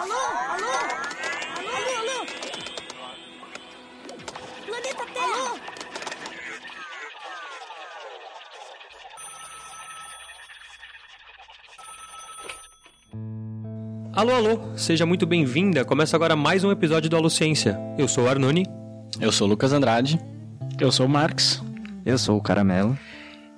Alô? Alô? Alô, alô, alô? Planeta Terra! Alô? Alô, alô, seja muito bem-vinda. Começa agora mais um episódio do Aluciência. Eu sou o Arnone Eu sou o Lucas Andrade. Eu sou o Marx. Eu sou o Caramelo.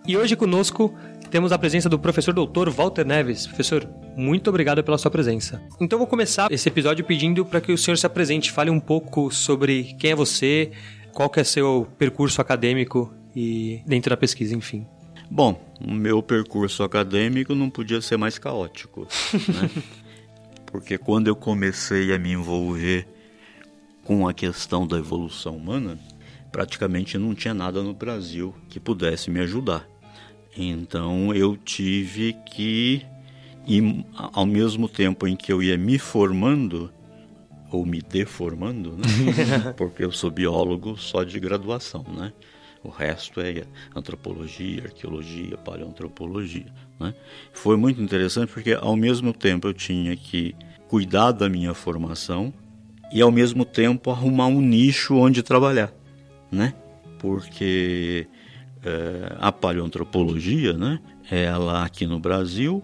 e hoje conosco temos a presença do professor doutor Walter Neves. Professor, muito obrigado pela sua presença. Então vou começar esse episódio pedindo para que o senhor se apresente, fale um pouco sobre quem é você, qual que é seu percurso acadêmico e dentro da pesquisa, enfim. Bom, o meu percurso acadêmico não podia ser mais caótico, né? Porque quando eu comecei a me envolver com a questão da evolução humana, praticamente não tinha nada no Brasil que pudesse me ajudar. Então eu tive que, ir, ao mesmo tempo em que eu ia me formando, ou me deformando, né? porque eu sou biólogo só de graduação, né? O resto é antropologia, arqueologia, paleoantropologia. Né? Foi muito interessante porque ao mesmo tempo eu tinha que cuidar da minha formação e ao mesmo tempo arrumar um nicho onde trabalhar, né? Porque eh, a paleoantropologia, né? Ela aqui no Brasil,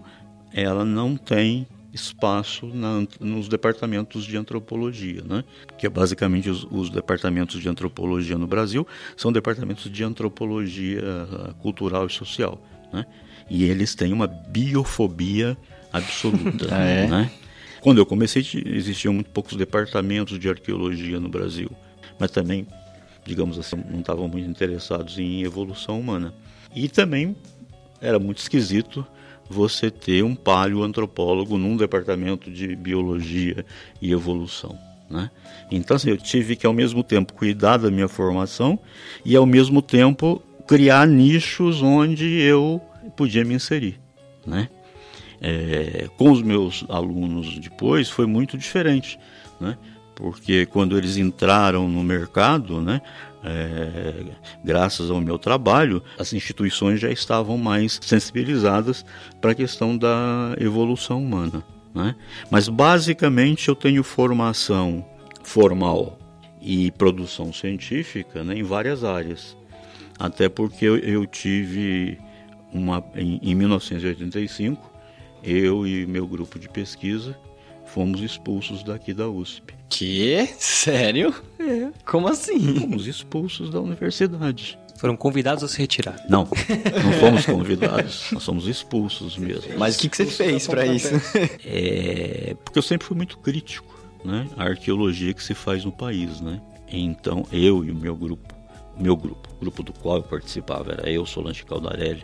ela não tem espaço na- nos departamentos de antropologia, né? Que é basicamente os, os departamentos de antropologia no Brasil são departamentos de antropologia ah, cultural e social, né? E eles têm uma biofobia absoluta, Ah, é? né? Quando eu comecei, ti- existiam muito poucos departamentos de arqueologia no Brasil, mas também, digamos assim, não estavam muito interessados em evolução humana. E também era muito esquisito você ter um paleoantropólogo num departamento de biologia e evolução. Né? Então, assim, eu tive que, ao mesmo tempo, cuidar da minha formação e, ao mesmo tempo, criar nichos onde eu podia me inserir. Né? É, com os meus alunos depois foi muito diferente, né? Porque quando eles entraram no mercado, né, é, graças ao meu trabalho, as instituições já estavam mais sensibilizadas para a questão da evolução humana. Né? Mas basicamente eu tenho formação formal e produção científica né, em várias áreas. Até porque eu, eu tive uma em, em 1985 eu e meu grupo de pesquisa fomos expulsos daqui da USP. Que? Sério? Como assim? Fomos expulsos da universidade. Foram convidados a se retirar. Não, não fomos convidados, nós somos expulsos mesmo. Mas o que, que você fez pra isso? É, porque eu sempre fui muito crítico, né? A arqueologia que se faz no país, né? Então, eu e o meu grupo, meu grupo, o grupo do qual eu participava, era eu, Solange Caldarelli,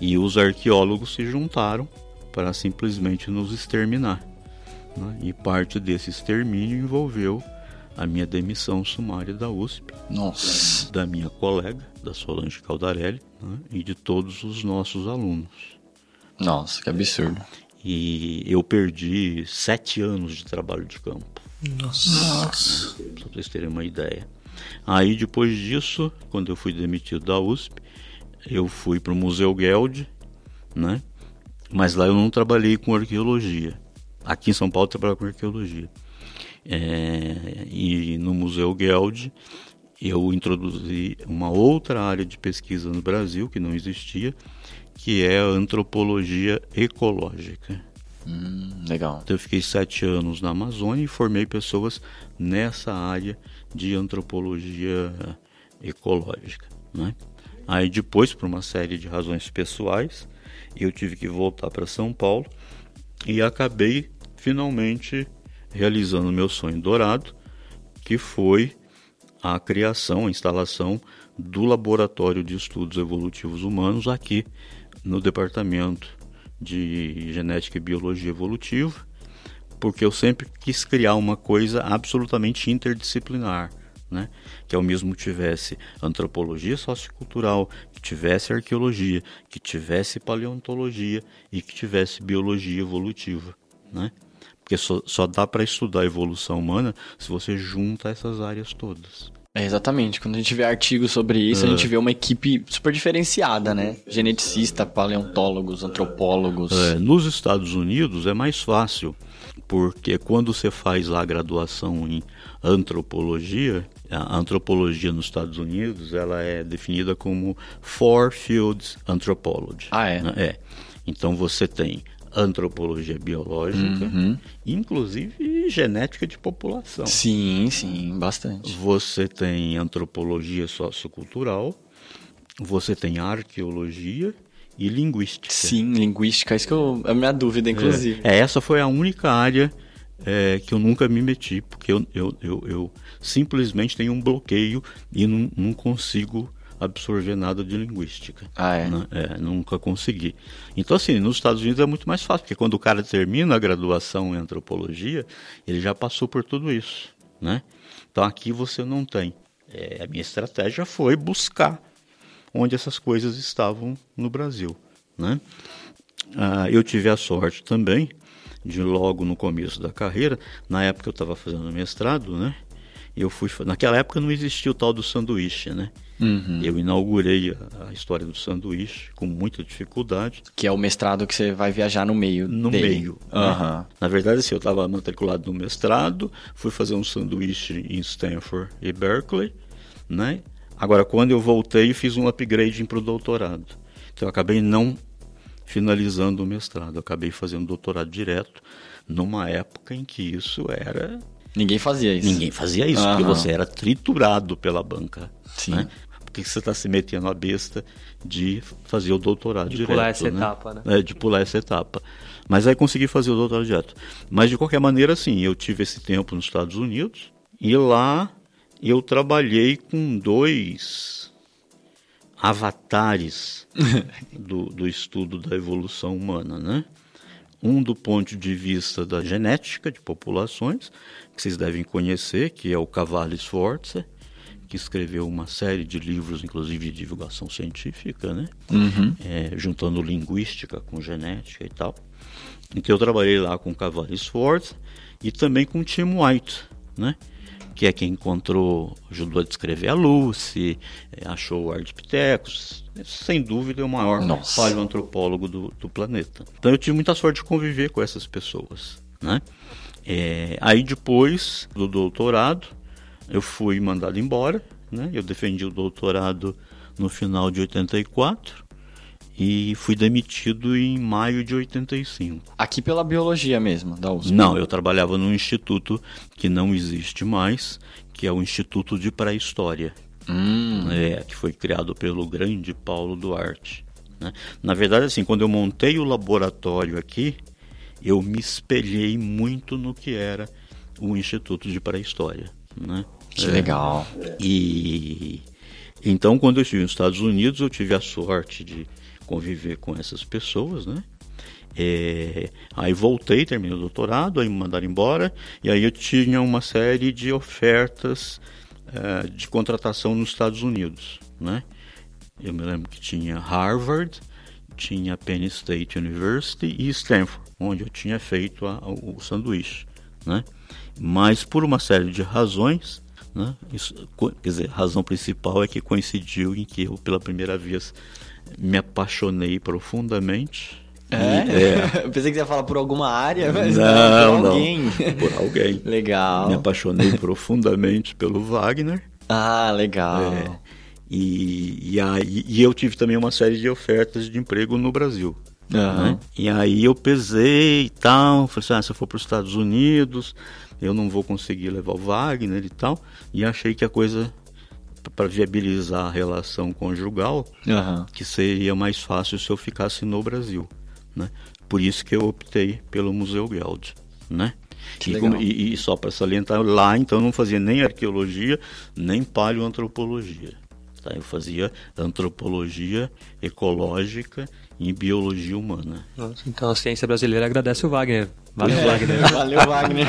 e os arqueólogos se juntaram para simplesmente nos exterminar. Né? E parte desse extermínio envolveu a minha demissão sumária da USP, Nossa. da minha colega, da Solange Caldarelli, né? e de todos os nossos alunos. Nossa, que absurdo. E eu perdi sete anos de trabalho de campo, Nossa. só para vocês terem uma ideia. Aí depois disso, quando eu fui demitido da USP, eu fui para o Museu Geld, né? Mas lá eu não trabalhei com arqueologia. Aqui em São Paulo eu trabalhava com arqueologia. É, e no Museu Geld eu introduzi uma outra área de pesquisa no Brasil que não existia, que é a antropologia ecológica. Hum, legal. Então eu fiquei sete anos na Amazônia e formei pessoas nessa área de antropologia ecológica. Né? Aí depois, por uma série de razões pessoais, eu tive que voltar para São Paulo e acabei finalmente realizando meu sonho dourado, que foi a criação, a instalação do Laboratório de Estudos Evolutivos Humanos aqui no Departamento de Genética e Biologia Evolutiva, porque eu sempre quis criar uma coisa absolutamente interdisciplinar, né? que ao mesmo tivesse antropologia sociocultural, que tivesse arqueologia, que tivesse paleontologia e que tivesse biologia evolutiva. Né? Porque só, só dá para estudar a evolução humana se você junta essas áreas todas. É, exatamente. Quando a gente vê artigos sobre isso, a gente vê uma equipe super diferenciada, né? Geneticista, paleontólogos, antropólogos. É, nos Estados Unidos é mais fácil, porque quando você faz lá a graduação em antropologia, a antropologia nos Estados Unidos ela é definida como Four Fields Anthropology. Ah, é? né? É. Então você tem antropologia biológica, Uhum. inclusive genética de população. Sim, sim, bastante. Você tem antropologia sociocultural, você tem arqueologia e linguística. Sim, linguística, isso que eu, é a minha dúvida, inclusive. É, essa foi a única área é, que eu nunca me meti, porque eu, eu, eu, eu simplesmente tenho um bloqueio e não, não consigo absorver nada de linguística. Ah, é? né? É, nunca consegui. Então, assim, nos Estados Unidos é muito mais fácil, porque quando o cara termina a graduação em antropologia, ele já passou por tudo isso, né? Então, aqui você não tem. É, a minha estratégia foi buscar onde essas coisas estavam no Brasil, né? Ah, eu tive a sorte também de logo no começo da carreira, na época eu estava fazendo mestrado, né? Eu fui, naquela época não existia o tal do sanduíche, né? Uhum. Eu inaugurei a, a história do sanduíche com muita dificuldade Que é o mestrado que você vai viajar no meio no dele. meio. né? Aham. Na verdade, assim, eu estava matriculado no mestrado, fui fazer um sanduíche em Stanford e Berkeley, né? Agora, quando eu voltei, fiz um upgrade para o doutorado. Então, eu acabei não finalizando o mestrado, eu acabei fazendo doutorado direto numa época em que isso era Ninguém fazia isso. Ninguém fazia isso, porque você era triturado pela banca. Sim. Né? Por que você está se metendo a besta de fazer o doutorado De direto? pular essa né? etapa, né? É, de pular essa etapa. Mas aí consegui fazer o doutorado direto. Mas de qualquer maneira, assim, eu tive esse tempo nos Estados Unidos e lá eu trabalhei com dois avatares do, do estudo da evolução humana, né? Um do ponto de vista da genética de populações, que vocês devem conhecer, que é o Cavalli Sforza, que escreveu uma série de livros, inclusive de divulgação científica, né? É, juntando linguística com genética e tal. Então eu trabalhei lá com o Cavalli Sforza e também com o Tim White, né? Que é quem encontrou, ajudou a descrever a Lucy, eh, achou o Ardipithecus, sem dúvida é o maior Nossa. paleoantropólogo do, do planeta. Então eu tive muita sorte de conviver com essas pessoas, né? É, aí depois do doutorado, eu fui mandado embora, né? Eu defendi o doutorado no final de 84 e fui demitido em maio de 85. Aqui pela biologia mesmo, da USP. Não, eu trabalhava num instituto que não existe mais, que é o Instituto de Pré-História, Hum, é, que foi criado pelo grande Paulo Duarte. né? Na verdade, assim, quando eu montei o laboratório aqui, eu me espelhei muito no que era o Instituto de Pré-História. Né? que legal. E então, quando eu estive nos Estados Unidos, eu tive a sorte de conviver com essas pessoas, né? É, aí voltei, terminei o doutorado, aí me mandaram embora, e aí eu tinha uma série de ofertas eh, de contratação nos Estados Unidos, né? Eu me lembro que tinha Harvard, tinha Penn State University e Stanford, onde eu tinha feito a- o, sanduíche, né? Mas por uma série de razões, né? Isso, quer dizer, a razão principal é que coincidiu em que eu pela primeira vez me apaixonei profundamente. É? Eu pensei que você ia falar por alguma área, mas não, por não, alguém. por alguém. Legal. Me apaixonei profundamente pelo Wagner. Ah, legal. É, e, e, aí, e eu tive também uma série de ofertas de emprego no Brasil. Aham. né? E aí eu pesei e tal, falei assim, ah, se eu for para os Estados Unidos, eu não vou conseguir levar o Wagner e tal. E achei que a coisa, para viabilizar a relação conjugal, Aham. que seria mais fácil se eu ficasse no Brasil, né? Por isso que eu optei pelo Museu Geld, né? E, como- e- e só para salientar, lá então eu não fazia nem arqueologia, nem paleoantropologia. Tá? Eu fazia antropologia ecológica e biologia humana. Nossa, então a ciência brasileira agradece o Wagner. Valeu, Wagner. Valeu, Wagner.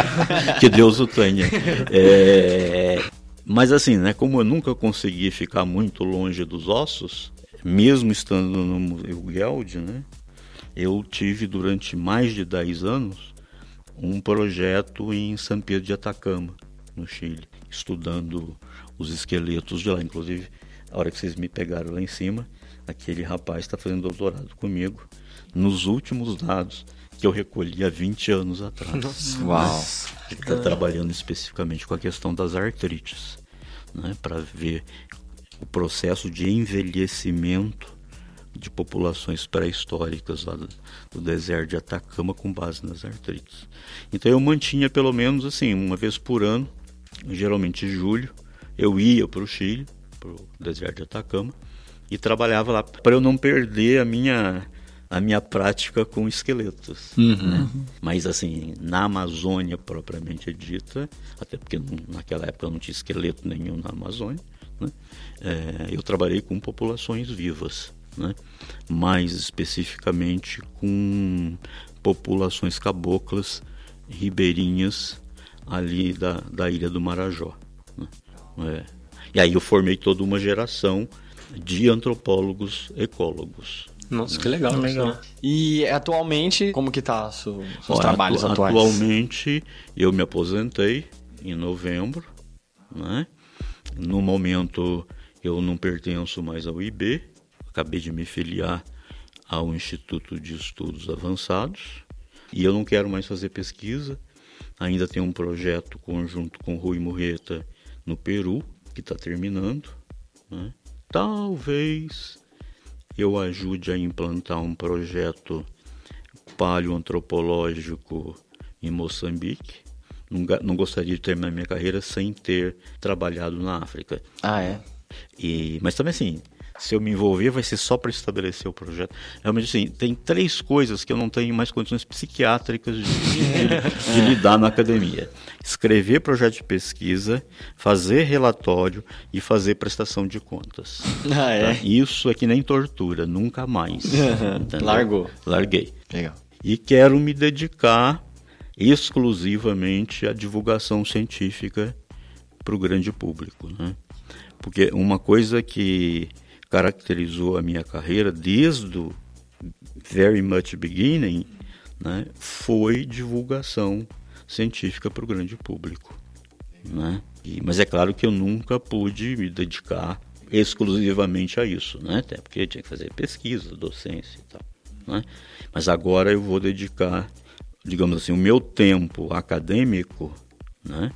que Deus o tenha. É, mas assim, né, como eu nunca consegui ficar muito longe dos ossos, mesmo estando no Museu Geld, né, eu tive durante mais de 10 anos um projeto em São Pedro de Atacama, no Chile. estudando os esqueletos de lá. Inclusive, a hora que vocês me pegaram lá em cima, aquele rapaz está fazendo doutorado comigo nos últimos dados que eu recolhi há 20 anos atrás. Uau. Ele está trabalhando especificamente com a questão das artrites, né, para ver o processo de envelhecimento de populações pré-históricas lá do, do, deserto de Atacama com base nas artrites. Então eu mantinha pelo menos assim, uma vez por ano, geralmente em julho, eu ia para o Chile, para o deserto de Atacama, e trabalhava lá para eu não perder a minha a minha prática com esqueletos. Uhum. Né? Mas assim, na Amazônia propriamente dita, até porque naquela época não tinha esqueleto nenhum na Amazônia, né? é, eu trabalhei com populações vivas, né? mais especificamente com populações caboclas ribeirinhas ali da, da ilha do Marajó. Né? É. E aí eu formei toda uma geração de antropólogos ecólogos. Nossa, que legal. Legal. E atualmente, como que tá su, seus Olha, trabalhos atu- atuais? Atualmente, eu me aposentei em novembro, né? No momento, eu não pertenço mais ao IB, acabei de me filiar ao Instituto de Estudos Avançados e eu não quero mais fazer pesquisa. Ainda tem um projeto conjunto com Rui Murreta no Peru, que está terminando. Né? Talvez eu ajude a implantar um projeto paleoantropológico em Moçambique. Não, gostaria de terminar minha carreira sem ter trabalhado na África. Ah, é? E, mas também assim, se eu me envolver vai ser só para estabelecer o projeto. Realmente assim, tem três coisas que eu não tenho mais condições psiquiátricas de, de- de lidar na academia. Escrever projeto de pesquisa, fazer relatório e fazer prestação de contas. Ah, é? Tá? Isso é que nem tortura, nunca mais. Largou. Larguei. Legal. E quero me dedicar exclusivamente à divulgação científica para o grande público, né? Porque uma coisa que caracterizou a minha carreira desde o very much beginning, né, foi divulgação científica para o grande público, né? E- mas é claro que eu nunca pude me dedicar exclusivamente a isso, né? Até porque tinha que fazer pesquisa, docência e tal, né? Mas agora eu vou dedicar, digamos assim, o meu tempo acadêmico, né?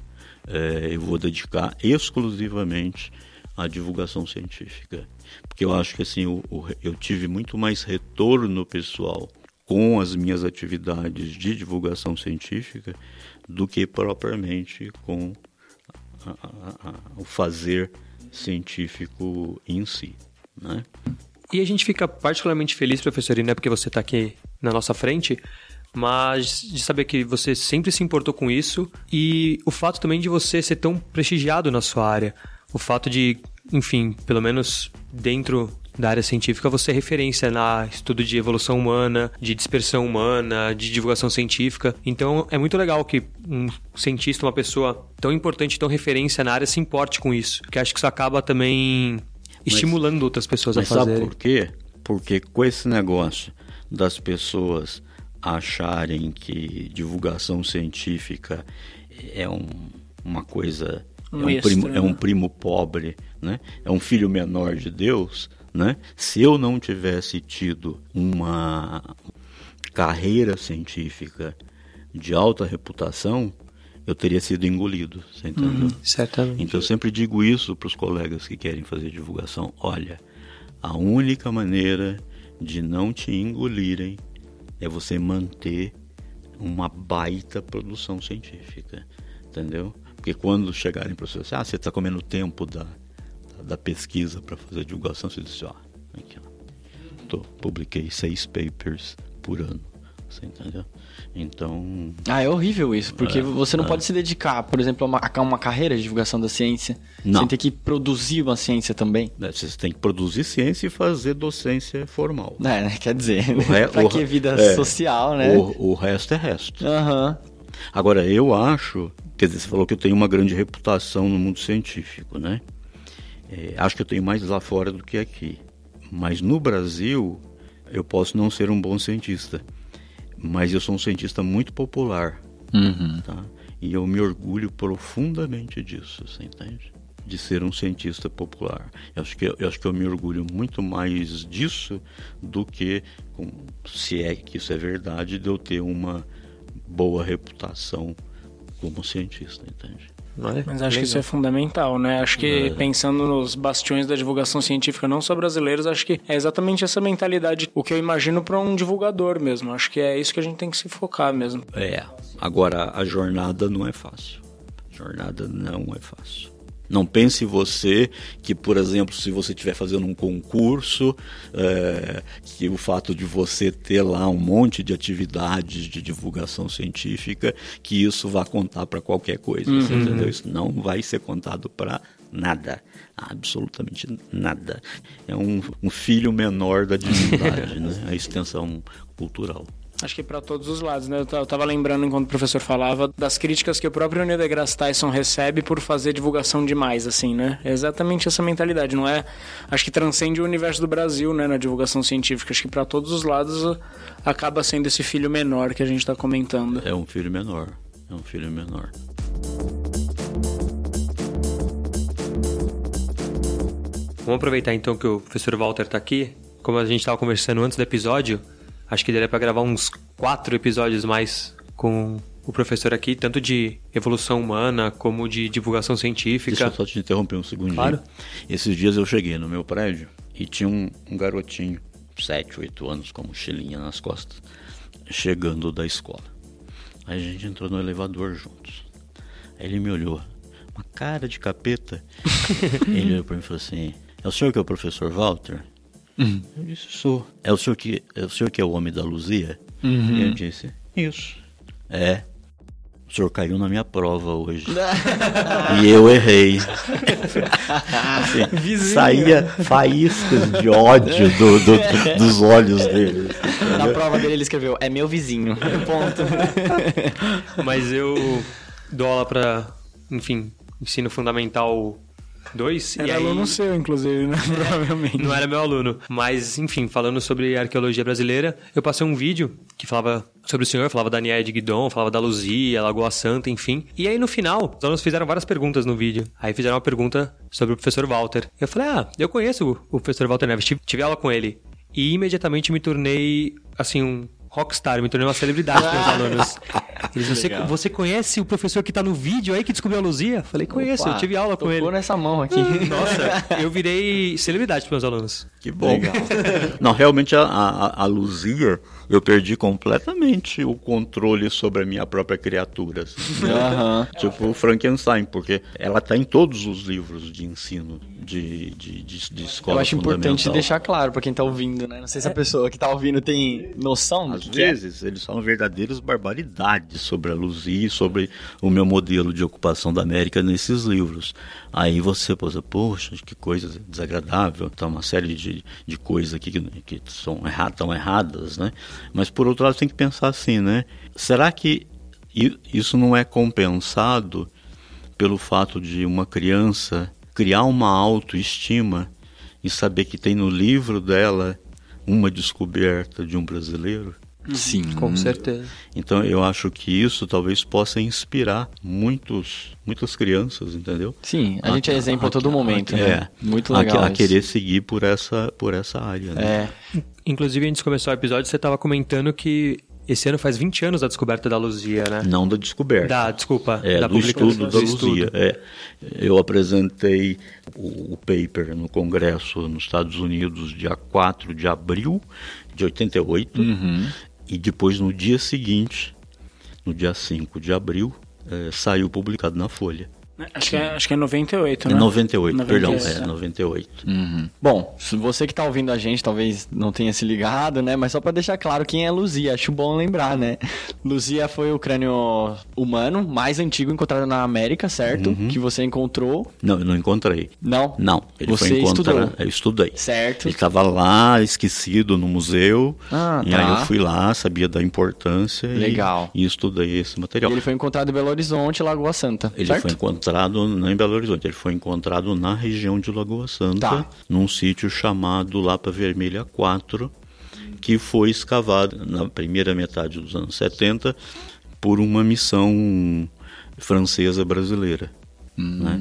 É, eu vou dedicar exclusivamente à divulgação científica, porque eu acho que assim re- eu tive muito mais retorno pessoal com as minhas atividades de divulgação científica do que propriamente com a- a- a- o fazer científico em si, né? E a gente fica particularmente feliz, professor, não é porque você está aqui na nossa frente, mas de saber que você sempre se importou com isso e o fato também de você ser tão prestigiado na sua área. O fato de, enfim, pelo menos dentro da área científica, você é referência na estudo de evolução humana, de dispersão humana, de divulgação científica. Então é muito legal que um cientista, uma pessoa tão importante, tão referência na área, se importe com isso. Porque acho que isso acaba também estimulando outras pessoas Mas a sabe fazerem. por quê? Porque com esse negócio das pessoas acharem que divulgação científica é um- uma coisa Um é, um extra, primo, é um né? primo pobre, né? É um filho menor de Deus, né? Se eu não tivesse tido uma carreira científica de alta reputação, eu teria sido engolido, você entendeu? Certamente. Então eu sempre digo isso para os colegas que querem fazer divulgação. Olha, a única maneira de não te engolirem é você manter uma baita produção científica, entendeu? Porque quando chegarem para você, ah, você está comendo tempo da, da pesquisa para fazer divulgação, você diz, ó, aqui, ó, tô, publiquei seis papers por ano, você entendeu? Então, Ah, é horrível isso, porque É, você não é. pode se dedicar, por exemplo, a uma, a uma carreira de divulgação da ciência, Não. sem ter que produzir uma ciência também. né, você tem que produzir ciência e fazer docência formal. É, né? Quer dizer, re- pra o que vida é. social, né? O, o resto é resto. Aham. Agora, eu acho, quer dizer, você falou que eu tenho uma grande reputação no mundo científico, né? É, acho que eu tenho mais lá fora do que aqui. Mas no Brasil, eu posso não ser um bom cientista, mas eu sou um cientista muito popular, Uhum. tá? E eu me orgulho profundamente disso, você entende? De ser um cientista popular. Eu acho que eu, acho que eu me orgulho muito mais disso do que, se é que isso é verdade, de eu ter uma boa reputação como cientista, entende? É? Mas acho que isso é fundamental, né? Acho que é. pensando nos bastiões da divulgação científica, não só brasileiros, acho que é exatamente essa mentalidade, o que eu imagino para um divulgador mesmo. Acho que é isso que a gente tem que se focar mesmo. É. Agora, a jornada não é fácil. A jornada não é fácil. Não pense você que, por exemplo, se você estiver fazendo um concurso, é, que o fato de você ter lá um monte de atividades de divulgação científica, que isso vá contar para qualquer coisa. Uhum. entendeu? Isso não vai ser contado para nada. Absolutamente nada. É um, um filho menor da divindade, né? a extensão cultural. Acho que para todos os lados, né? Eu tava lembrando enquanto o professor falava das críticas que o próprio Neil deGrasse Tyson recebe por fazer divulgação demais, assim, né? É exatamente essa mentalidade, não é? Acho que transcende o universo do Brasil, né, na divulgação científica. Acho que para todos os lados uh, acaba sendo esse filho menor que a gente está comentando. É um filho menor, é um filho menor. Vamos aproveitar então que o professor Walter está aqui. Como a gente estava conversando antes do episódio, Acho que daria para gravar uns quatro episódios mais com o professor aqui, tanto de evolução humana como de divulgação científica. Deixa eu só te interromper um segundinho. Claro. Esses dias eu cheguei no meu prédio e tinha um, um garotinho, sete, oito anos, com mochilinha nas costas, chegando da escola. Aí a gente entrou no elevador juntos. Aí ele me olhou, uma cara de capeta. ele olhou para mim e falou assim: É o senhor que é o professor Walter? Uhum. Eu disse, sou. É o senhor que é o, senhor que é o homem da Luzia? Uhum. Eu disse, isso. É. O senhor caiu na minha prova hoje. e eu errei. Assim, saía faíscas de ódio do, do, dos olhos dele. Na prova dele ele escreveu, é meu vizinho. Ponto. Mas eu dou aula pra, enfim, ensino fundamental Dois. Era e aluno aí... seu, inclusive, né? Provavelmente. Não era meu aluno. Mas, enfim, falando sobre arqueologia brasileira, eu passei um vídeo que falava sobre o senhor, falava da Nied Guidon, falava da Luzia, Lagoa Santa, enfim. E aí no final, os alunos fizeram várias perguntas no vídeo. Aí fizeram uma pergunta sobre o professor Walter. Eu falei, ah, eu conheço o professor Walter Neves, tive aula com ele. E imediatamente me tornei, assim, um rockstar, me tornei uma celebridade para os alunos. Eles, você, você conhece o professor que está no vídeo aí que descobriu a Luzia? Falei, conheço, Opa, eu tive aula com ele. nessa mão aqui. Nossa, eu virei celebridade para meus alunos. Que bom. Não, realmente a, a, a Luzia eu perdi completamente o controle sobre a minha própria criatura. Assim, uhum. Tipo Frankenstein, porque ela está em todos os livros de ensino de, de, de, de escola Eu acho importante deixar claro para quem está ouvindo, né? Não sei se a pessoa que está ouvindo tem noção. Às é. vezes, é. eles falam verdadeiras barbaridades sobre a Luzia e sobre o meu modelo de ocupação da América nesses livros. Aí você pensa, poxa, que coisa desagradável, tá uma série de, de coisas aqui que, que são erradas, estão erradas, né? Mas por outro lado tem que pensar assim, né? Será que isso não é compensado pelo fato de uma criança criar uma autoestima e saber que tem no livro dela uma descoberta de um brasileiro? Sim, com certeza. Então eu acho que isso talvez possa inspirar muitos, muitas crianças, entendeu? Sim, a, a gente é exemplo a, a todo momento, né? É, muito legal. A, querer seguir por essa, por essa área. Né? É. Inclusive, antes de começar o episódio, você estava comentando que esse ano faz 20 anos da descoberta da Luzia, né? Não da descoberta. Da, desculpa. É, da do estudo da Luzia. É. Eu apresentei o, o, paper no Congresso nos Estados Unidos dia 4 de abril de 88. Uhum. E depois, no dia seguinte, no dia 5 de abril, é, saiu publicado na Folha. Acho que, é, acho que é 98, né? É 98, 98 perdão, é 98. Uhum. Bom, você que está ouvindo a gente talvez não tenha se ligado, né? Mas só para deixar claro quem é Luzia, acho bom lembrar, né? Luzia foi o crânio humano mais antigo encontrado na América, certo? Uhum. Que você encontrou. Não, eu não encontrei. Não? Não. Ele você foi estudou? Eu estudei. Certo. Ele estava lá, esquecido no museu. Ah, e tá. aí eu fui lá, sabia da importância. Legal. E, e estudei esse material. E ele foi encontrado em Belo Horizonte, Lagoa Santa. Ele certo? foi encontrado encontrado não em Belo Horizonte, ele foi encontrado na região de Lagoa Santa, tá. num sítio chamado Lapa Vermelha 4, que foi escavado na primeira metade dos anos 70 por uma missão francesa brasileira. Né?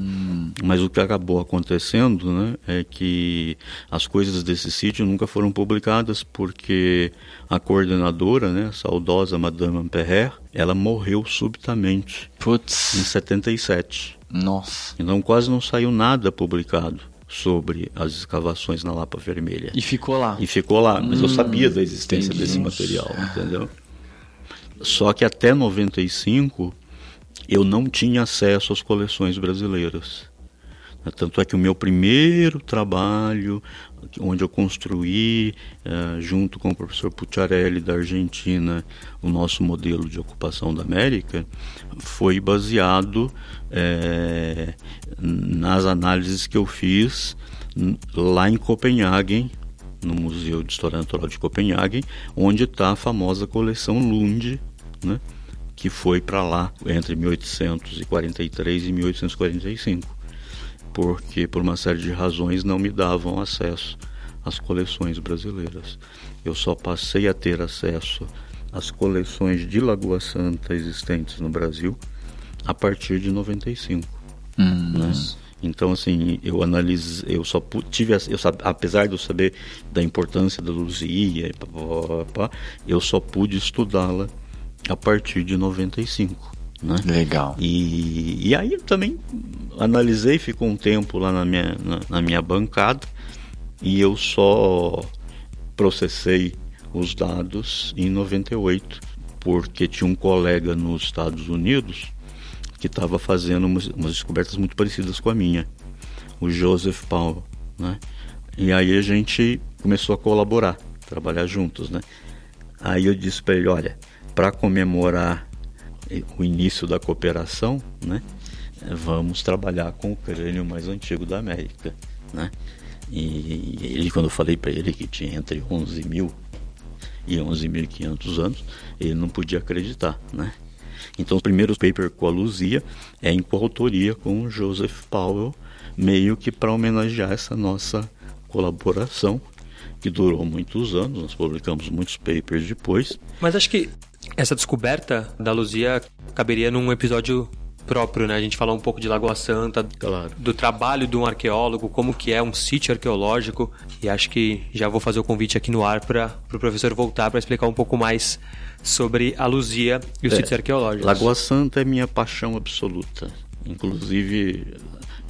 Mas o que acabou acontecendo né, é que as coisas desse sítio nunca foram publicadas porque a coordenadora, né, a saudosa Madame Amperrer, ela morreu subitamente em Putz, 77. Nossa. Então quase não saiu nada publicado sobre as escavações na Lapa Vermelha. E ficou lá. E ficou lá, mas eu sabia da existência entendi. desse material, entendeu? Só que até 95 eu não tinha acesso às coleções brasileiras. Tanto é que o meu primeiro trabalho, onde eu construí, eh, junto com o professor Pucciarelli da Argentina, o nosso modelo de ocupação da América, foi baseado eh, nas análises que eu fiz lá em Copenhague, no Museu de História Natural de Copenhague, onde está a famosa coleção Lund, né, que foi para lá entre 1843 e 1845 porque por uma série de razões não me davam acesso às coleções brasileiras. Eu só passei a ter acesso às coleções de Lagoa Santa existentes no Brasil a partir de 95. né? Então assim, eu analisei, eu só tive, eu, apesar de eu saber da importância da Luzia, eu só pude estudá-la a partir de 95. Né? Legal. E, e aí eu também analisei, ficou um tempo lá na minha, na, na minha bancada e eu só processei os dados em 98, porque tinha um colega nos Estados Unidos que estava fazendo umas, umas descobertas muito parecidas com a minha, o Joseph Powell, né? E aí a gente começou a colaborar, trabalhar juntos, né? Aí eu disse para ele, olha, para comemorar o início da cooperação, né? Vamos trabalhar com o crânio mais antigo da América, né? E ele, quando eu falei para ele que tinha entre 11 mil e 11.500 anos, ele não podia acreditar, né? Então, o primeiro paper com a Luzia é em coautoria com Joseph Powell, meio que para homenagear essa nossa colaboração, que durou muitos anos, nós publicamos muitos papers depois, Mas acho que essa descoberta da Luzia caberia num episódio próprio, né? A gente falar um pouco de Lagoa Santa, Claro. do trabalho de um arqueólogo, como que é um sítio arqueológico. E acho que já vou fazer o convite aqui no ar para o pro professor voltar para explicar um pouco mais sobre a Luzia e os É, sítios arqueológicos. Lagoa Santa é minha paixão absoluta. Inclusive,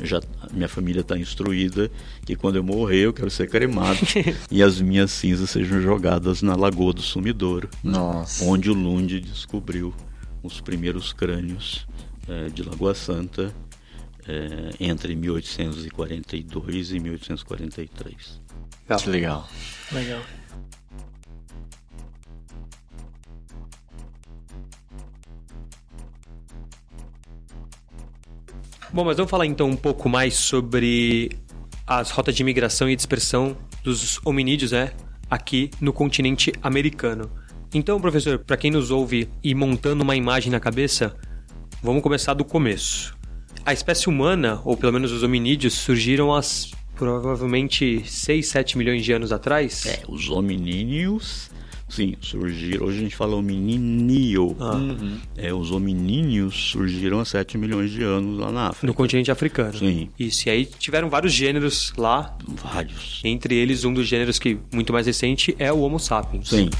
já minha família está instruída que quando eu morrer eu quero ser cremado e as minhas cinzas sejam jogadas na Lagoa do Sumidouro, Nossa. onde o Lund descobriu os primeiros crânios eh, de Lagoa Santa eh, entre 1842 e 1843. Legal. Que legal. Legal. Bom, mas vamos falar então um pouco mais sobre as rotas de migração e dispersão dos hominídeos, né, aqui no continente americano. Então, professor, para quem nos ouve e montando uma imagem na cabeça, vamos começar do começo. A espécie humana, ou pelo menos os hominídeos, surgiram há provavelmente 6, 7 milhões de anos atrás. É, os hominíneos, sim, surgiram. Hoje a gente fala homininio. É, os hominíneos surgiram há 7 milhões de anos lá na África. No continente africano. Sim. Isso, e aí tiveram vários gêneros lá. Vários. Entre eles, um dos gêneros que muito mais recente é o Homo sapiens. Sim,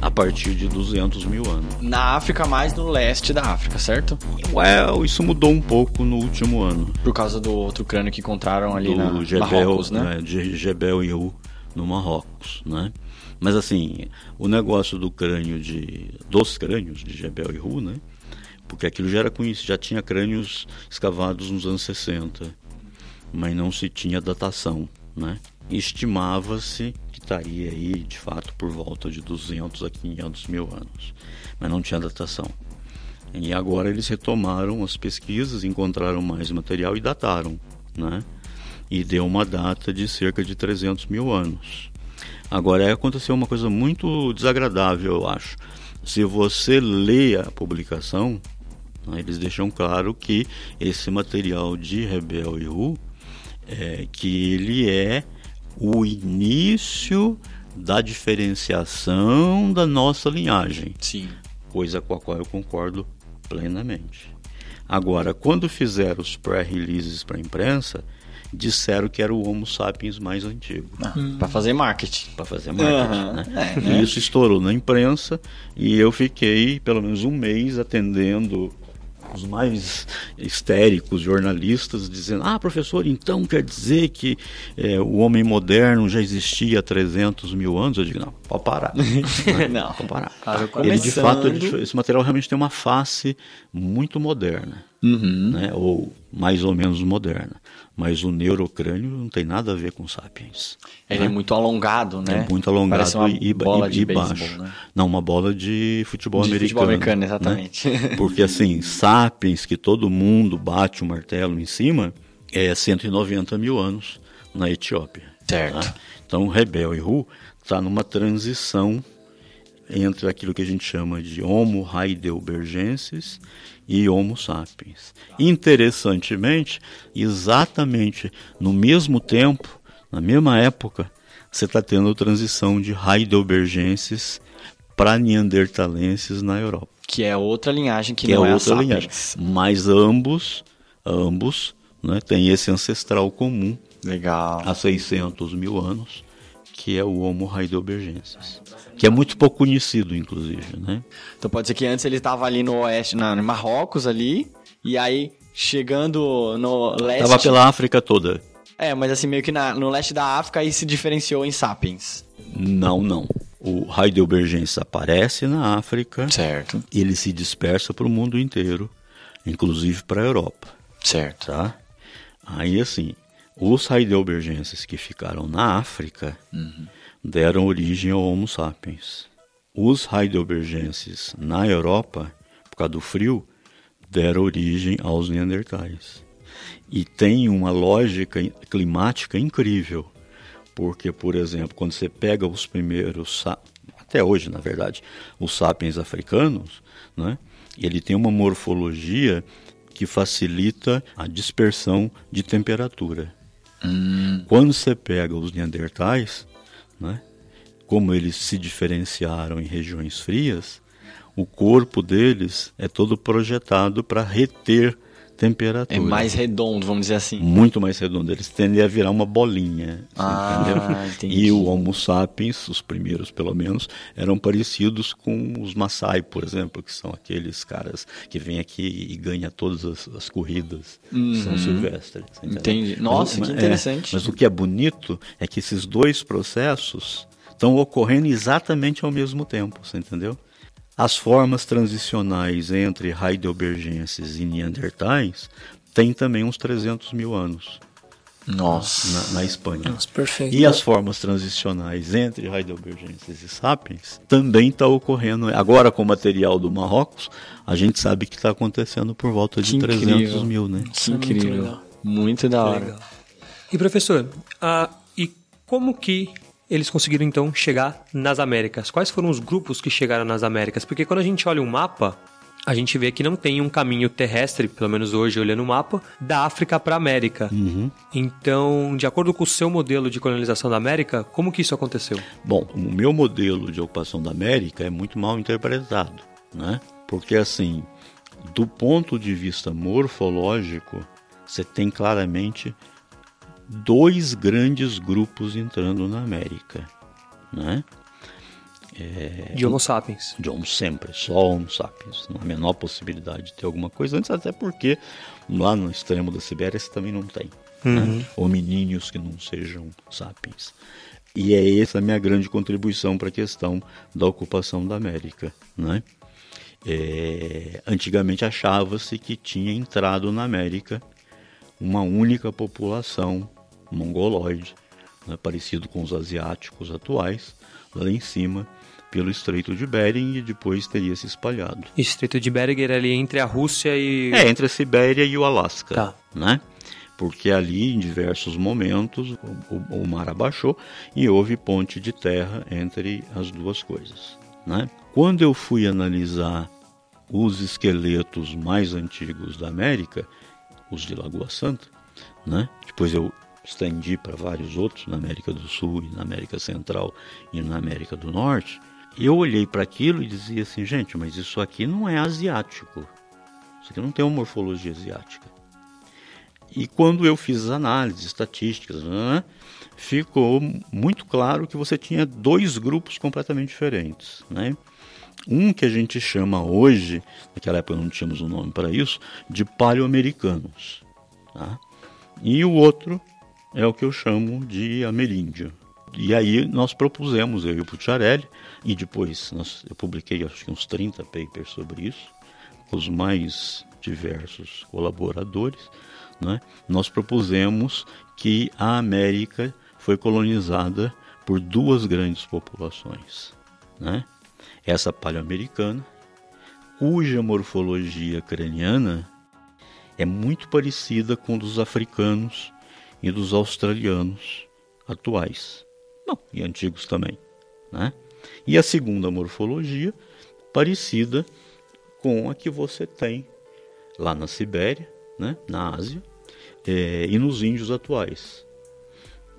a partir de 200 mil anos. Na África, mais no leste da África, certo? Well, isso mudou um pouco no último ano. Por causa do outro crânio que encontraram ali na do Jebel, Marrocos, né? né, de Jebel Ihu no Marrocos, né? Mas assim, o negócio do crânio de dos crânios de Jebel Ihu, né? Porque aquilo já era conhecido, já tinha crânios escavados nos anos 60, mas não se tinha datação, né? Estimava-se que estaria aí, de fato, por volta de 200 a 500 mil anos, mas não tinha datação. E agora eles retomaram as pesquisas, encontraram mais material e dataram, né? E deu uma data de cerca de 300 mil anos. Agora aí aconteceu uma coisa muito desagradável, eu acho. Se você lê a publicação, né, eles deixam claro que esse material de Rebel e Ru, é, que ele é o início da diferenciação da nossa linhagem Sim. coisa com a qual eu concordo plenamente. Agora, quando fizeram os pré-releases para a imprensa, disseram que era o Homo sapiens mais antigo. Ah, Pra fazer marketing. Para fazer marketing, Aham, né? é, E né? isso estourou na imprensa e eu fiquei pelo menos um mês atendendo os mais histéricos jornalistas dizendo: Ah, professor, então quer dizer que eh, o homem moderno já existia há 300 mil anos? Eu digo: Não, pode parar. Não. pode parar. Tava Ele, de fato, começando. ele- esse material realmente tem uma face muito moderna, Uhum. né? ou mais ou menos moderna. Mas o neurocrânio não tem nada a ver com sapiens. Ele é muito alongado, né? É muito alongado e, bola e, de e beisebol, baixo. né? Não, uma bola de futebol De americano. futebol americano, né? exatamente. Porque assim, sapiens, que todo mundo bate o martelo em cima, é 190 mil anos na Etiópia. Certo. tá? Então, Rebel e Ru está numa transição entre aquilo que a gente chama de Homo heidelbergensis e Homo sapiens. Interessantemente, exatamente no mesmo tempo, na mesma época, você está tendo a transição de heidelbergensis para neandertalenses na Europa Que é outra linhagem que, que não é é, outra Sapiens. linhagem. Mas ambos, ambos, né, têm esse ancestral comum Legal. há 600 mil anos, que é o Homo heidelbergensis, que é muito pouco conhecido, inclusive, né? Então pode ser que antes ele estava ali no oeste, na, em Marrocos ali, e aí chegando no leste. Estava pela África toda. É, mas assim, meio que na- no leste da África aí se diferenciou em Sapiens. Não, não. O heidelbergensis aparece na África, Certo. ele se dispersa para o mundo inteiro, inclusive para a Europa. Certo. tá? Aí assim, os heidelbergenses que ficaram na África deram origem ao Homo sapiens. Os heidelbergenses na Europa, por causa do frio, deram origem aos neandertais. E tem uma lógica climática incrível, porque, por exemplo, quando você pega os primeiros, até hoje, na verdade, os sapiens africanos, né, ele tem uma morfologia que facilita a dispersão de temperatura. Quando você pega os neandertais, né, como eles se diferenciaram em regiões frias, o corpo deles é todo projetado para reter temperatura. É mais redondo, vamos dizer assim. muito mais redondo. Eles tendem a virar uma bolinha. você Ah. E o Homo sapiens, os primeiros pelo menos, eram parecidos com os Maasai, por exemplo, que são aqueles caras que vêm aqui e ganham todas as, as corridas. São silvestres. entendeu? Uhum. Entendi. Nossa, Mas- que é, interessante. mas o que é bonito é que esses dois processos estão ocorrendo exatamente ao mesmo tempo, você entendeu? As formas transicionais entre heidelbergenses e neandertais têm também uns 300 mil anos Nossa. na, na Espanha. Nossa, perfeito. E as formas transicionais entre heidelbergenses e sapiens também está ocorrendo. Agora, com o material do Marrocos, a gente sabe que está acontecendo por volta de Que 300 incrível. mil, né? Que é muito incrível. legal. Muito da hora. Legal. E professor, ah, e como que eles conseguiram então chegar nas Américas? Quais foram os grupos que chegaram nas Américas? Porque quando a gente olha um mapa, a gente vê que não tem um caminho terrestre, pelo menos hoje olhando o mapa, da África para a América. Então, de acordo com o seu modelo de colonização da América, como que isso aconteceu? Bom, o meu modelo de ocupação da América é muito mal interpretado, né? Porque assim, do ponto de vista morfológico, você tem claramente dois grandes grupos entrando na América, né? De Homo sapiens. de Homo sempre, só Homo sapiens. Não há a menor possibilidade de ter alguma coisa antes, até porque lá no extremo da Sibéria você também não tem. Né? Hominíneos que não sejam sapiens. E é essa a minha grande contribuição para a questão da ocupação da América. Né? É, antigamente achava-se que tinha entrado na América uma única população mongoloide, né, parecido com os asiáticos atuais, lá em cima, pelo Estreito de Bering e depois teria se espalhado. Estreito de Bering era ali entre a Rússia e... É, entre a Sibéria e o Alasca, Tá. né? Porque ali, em diversos momentos, o, o- o mar abaixou e houve ponte de terra entre as duas coisas, né? Quando eu fui analisar os esqueletos mais antigos da América, os de Lagoa Santa, né? Depois eu estendi para vários outros na América do Sul, e na América Central e na América do Norte. Eu olhei para aquilo e dizia assim, gente, mas isso aqui não é asiático. Isso aqui não tem uma morfologia asiática. E quando eu fiz as análises estatísticas, né, ficou muito claro que você tinha dois grupos completamente diferentes. Né? Um que a gente chama hoje, naquela época não tínhamos um nome para isso, de paleoamericanos. Tá? E o outro é o que eu chamo de ameríndio. E aí nós propusemos, eu e o Pucciarelli, e depois nós, eu publiquei acho que uns 30 papers sobre isso, os mais diversos colaboradores, né? nós propusemos que a América foi colonizada por duas grandes populações. Né? Essa paleoamericana, cuja morfologia craniana é muito parecida com dos africanos e dos australianos atuais. Não, e antigos também. Né? E a segunda morfologia, parecida com a que você tem lá na Sibéria, né? na Ásia, é, e nos índios atuais.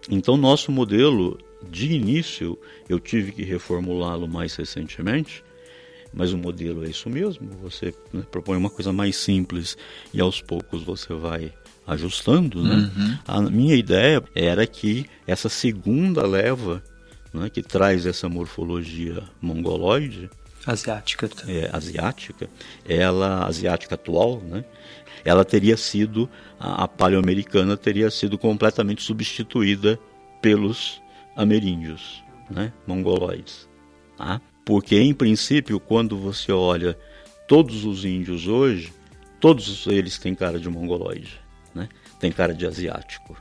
Então, nosso modelo, de início, eu tive que reformulá-lo mais recentemente, mas o modelo é isso mesmo. Você né, propõe uma coisa mais simples e aos poucos você vai ajustando. Né? Uhum. A minha ideia era que essa segunda leva, né, que traz essa morfologia mongoloide, asiática, é, asiática, ela asiática atual, né? ela teria sido, a, a paleoamericana teria sido completamente substituída pelos ameríndios, né? mongoloides. Tá? Porque, em princípio, quando você olha todos os índios hoje, todos eles têm cara de mongoloide, né? tem cara de asiático.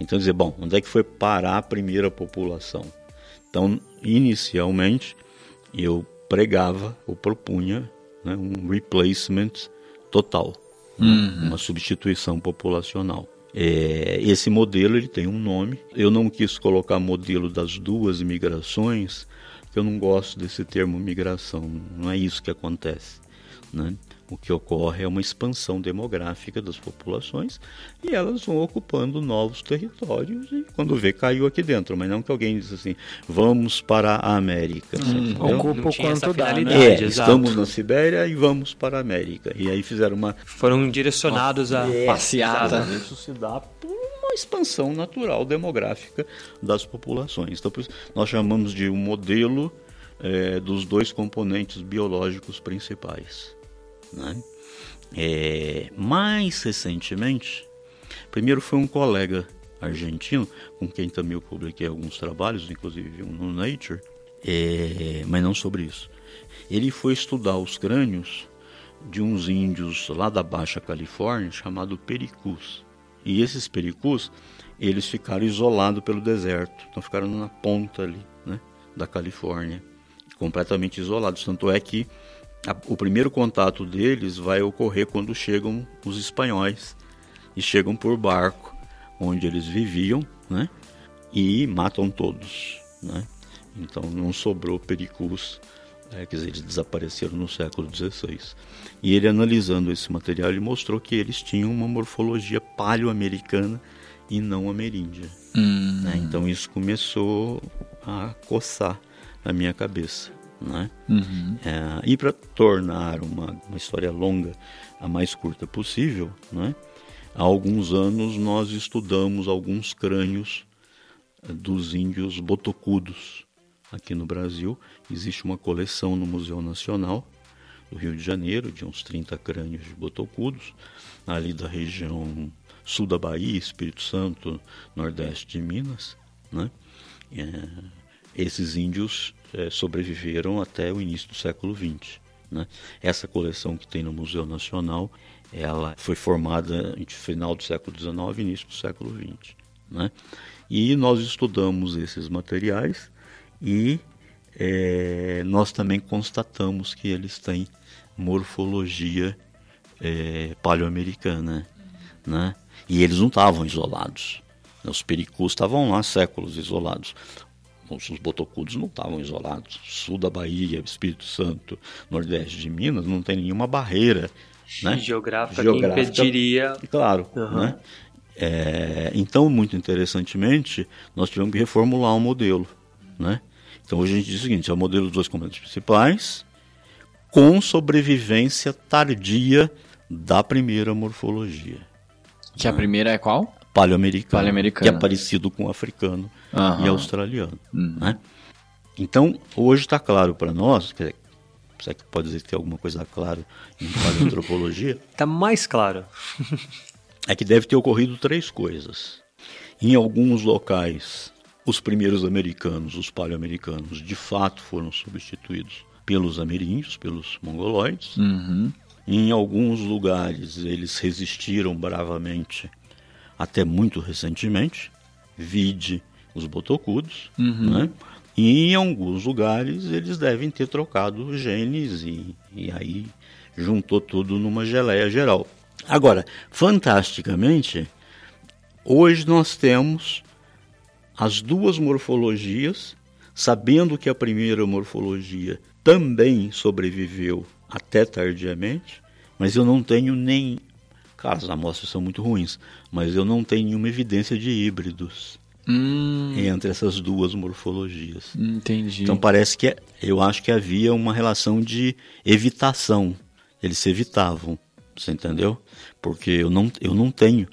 Então, dizer, bom, onde é que foi parar a primeira população? Então, inicialmente, eu pregava ou propunha né, um replacement total uhum. uma substituição populacional. É, esse modelo ele tem um nome. Eu não quis colocar modelo das duas migrações, porque eu não gosto desse termo migração. Não é isso que acontece. Né? O que ocorre é uma expansão demográfica das populações e elas vão ocupando novos territórios e quando vê caiu aqui dentro, mas não que alguém diz assim, vamos para a América. Hum, ocupa o quanto dá, né? É, estamos na Sibéria e vamos para a América. E aí fizeram uma... Foram direcionados a é, passeada. Isso se dá por uma expansão natural demográfica das populações. Então, nós chamamos de um modelo é, dos dois componentes biológicos principais. Né? É, mais recentemente, primeiro foi um colega argentino, com quem também eu publiquei alguns trabalhos, inclusive um no Nature, é, mas não sobre isso. Ele foi estudar os crânios de uns índios lá da Baixa Califórnia, chamado pericus. E esses pericus, eles ficaram isolados pelo deserto, então ficaram na ponta ali, né, da Califórnia, completamente isolados. Tanto é que a, o primeiro contato deles vai ocorrer quando chegam os espanhóis e chegam por barco onde eles viviam, né? E matam todos, né? Então não sobrou pericus, é, quer dizer, eles desapareceram no século XVI. E ele analisando esse material, ele mostrou que eles tinham uma morfologia paleoamericana e não ameríndia. Hum. Né? Então isso começou a coçar a minha cabeça. Né? Uhum. É, e para tornar uma, uma história longa a mais curta possível, né? há alguns anos nós estudamos alguns crânios eh, dos índios botocudos aqui no Brasil. Existe uma coleção no Museu Nacional do Rio de Janeiro de uns 30 crânios de botocudos, ali da região sul da Bahia, Espírito Santo, nordeste de Minas. Né? É, esses índios é, sobreviveram até o início do século XX. Né? Essa coleção que tem no Museu Nacional, ela foi formada no final do século XIX e início do século XX. Né? E nós estudamos esses materiais e é, nós também constatamos que eles têm morfologia é, paleoamericana, né? E eles não estavam isolados. Os pericus estavam lá séculos isolados os botocudos não estavam isolados. Sul da Bahia, Espírito Santo, Nordeste de Minas, não tem nenhuma barreira né? geográfica, geográfica que impediria. Claro. Uhum. Né? É, então, muito interessantemente, nós tivemos que reformular o um modelo. Né? Então, hoje a gente diz o seguinte: é o modelo dos dois componentes principais, com sobrevivência tardia da primeira morfologia. Que a primeira é qual? Paleoamericano, Paleoamericano. que é parecido com o africano Aham. e australiano. Né? Então, hoje está claro para nós, quer dizer, você que pode dizer que tem alguma coisa clara em paleoantropologia, Tá mais claro. é que deve ter ocorrido três coisas. Em alguns locais, os primeiros americanos, os paleoamericanos, de fato foram substituídos pelos ameríndios, pelos mongoloides. Uhum. Em alguns lugares, eles resistiram bravamente até muito recentemente, vide os botocudos, né? E em alguns lugares eles devem ter trocado genes e, e aí juntou tudo numa geleia geral. Agora, fantasticamente, hoje nós temos as duas morfologias, sabendo que a primeira morfologia também sobreviveu até tardiamente, mas eu não tenho nem. Cara, as amostras são muito ruins, mas eu não tenho nenhuma evidência de híbridos Hum, entre essas duas morfologias. entendi. Então parece que eu acho que havia uma relação de evitação. Eles se evitavam, você entendeu? Porque eu não, eu não tenho.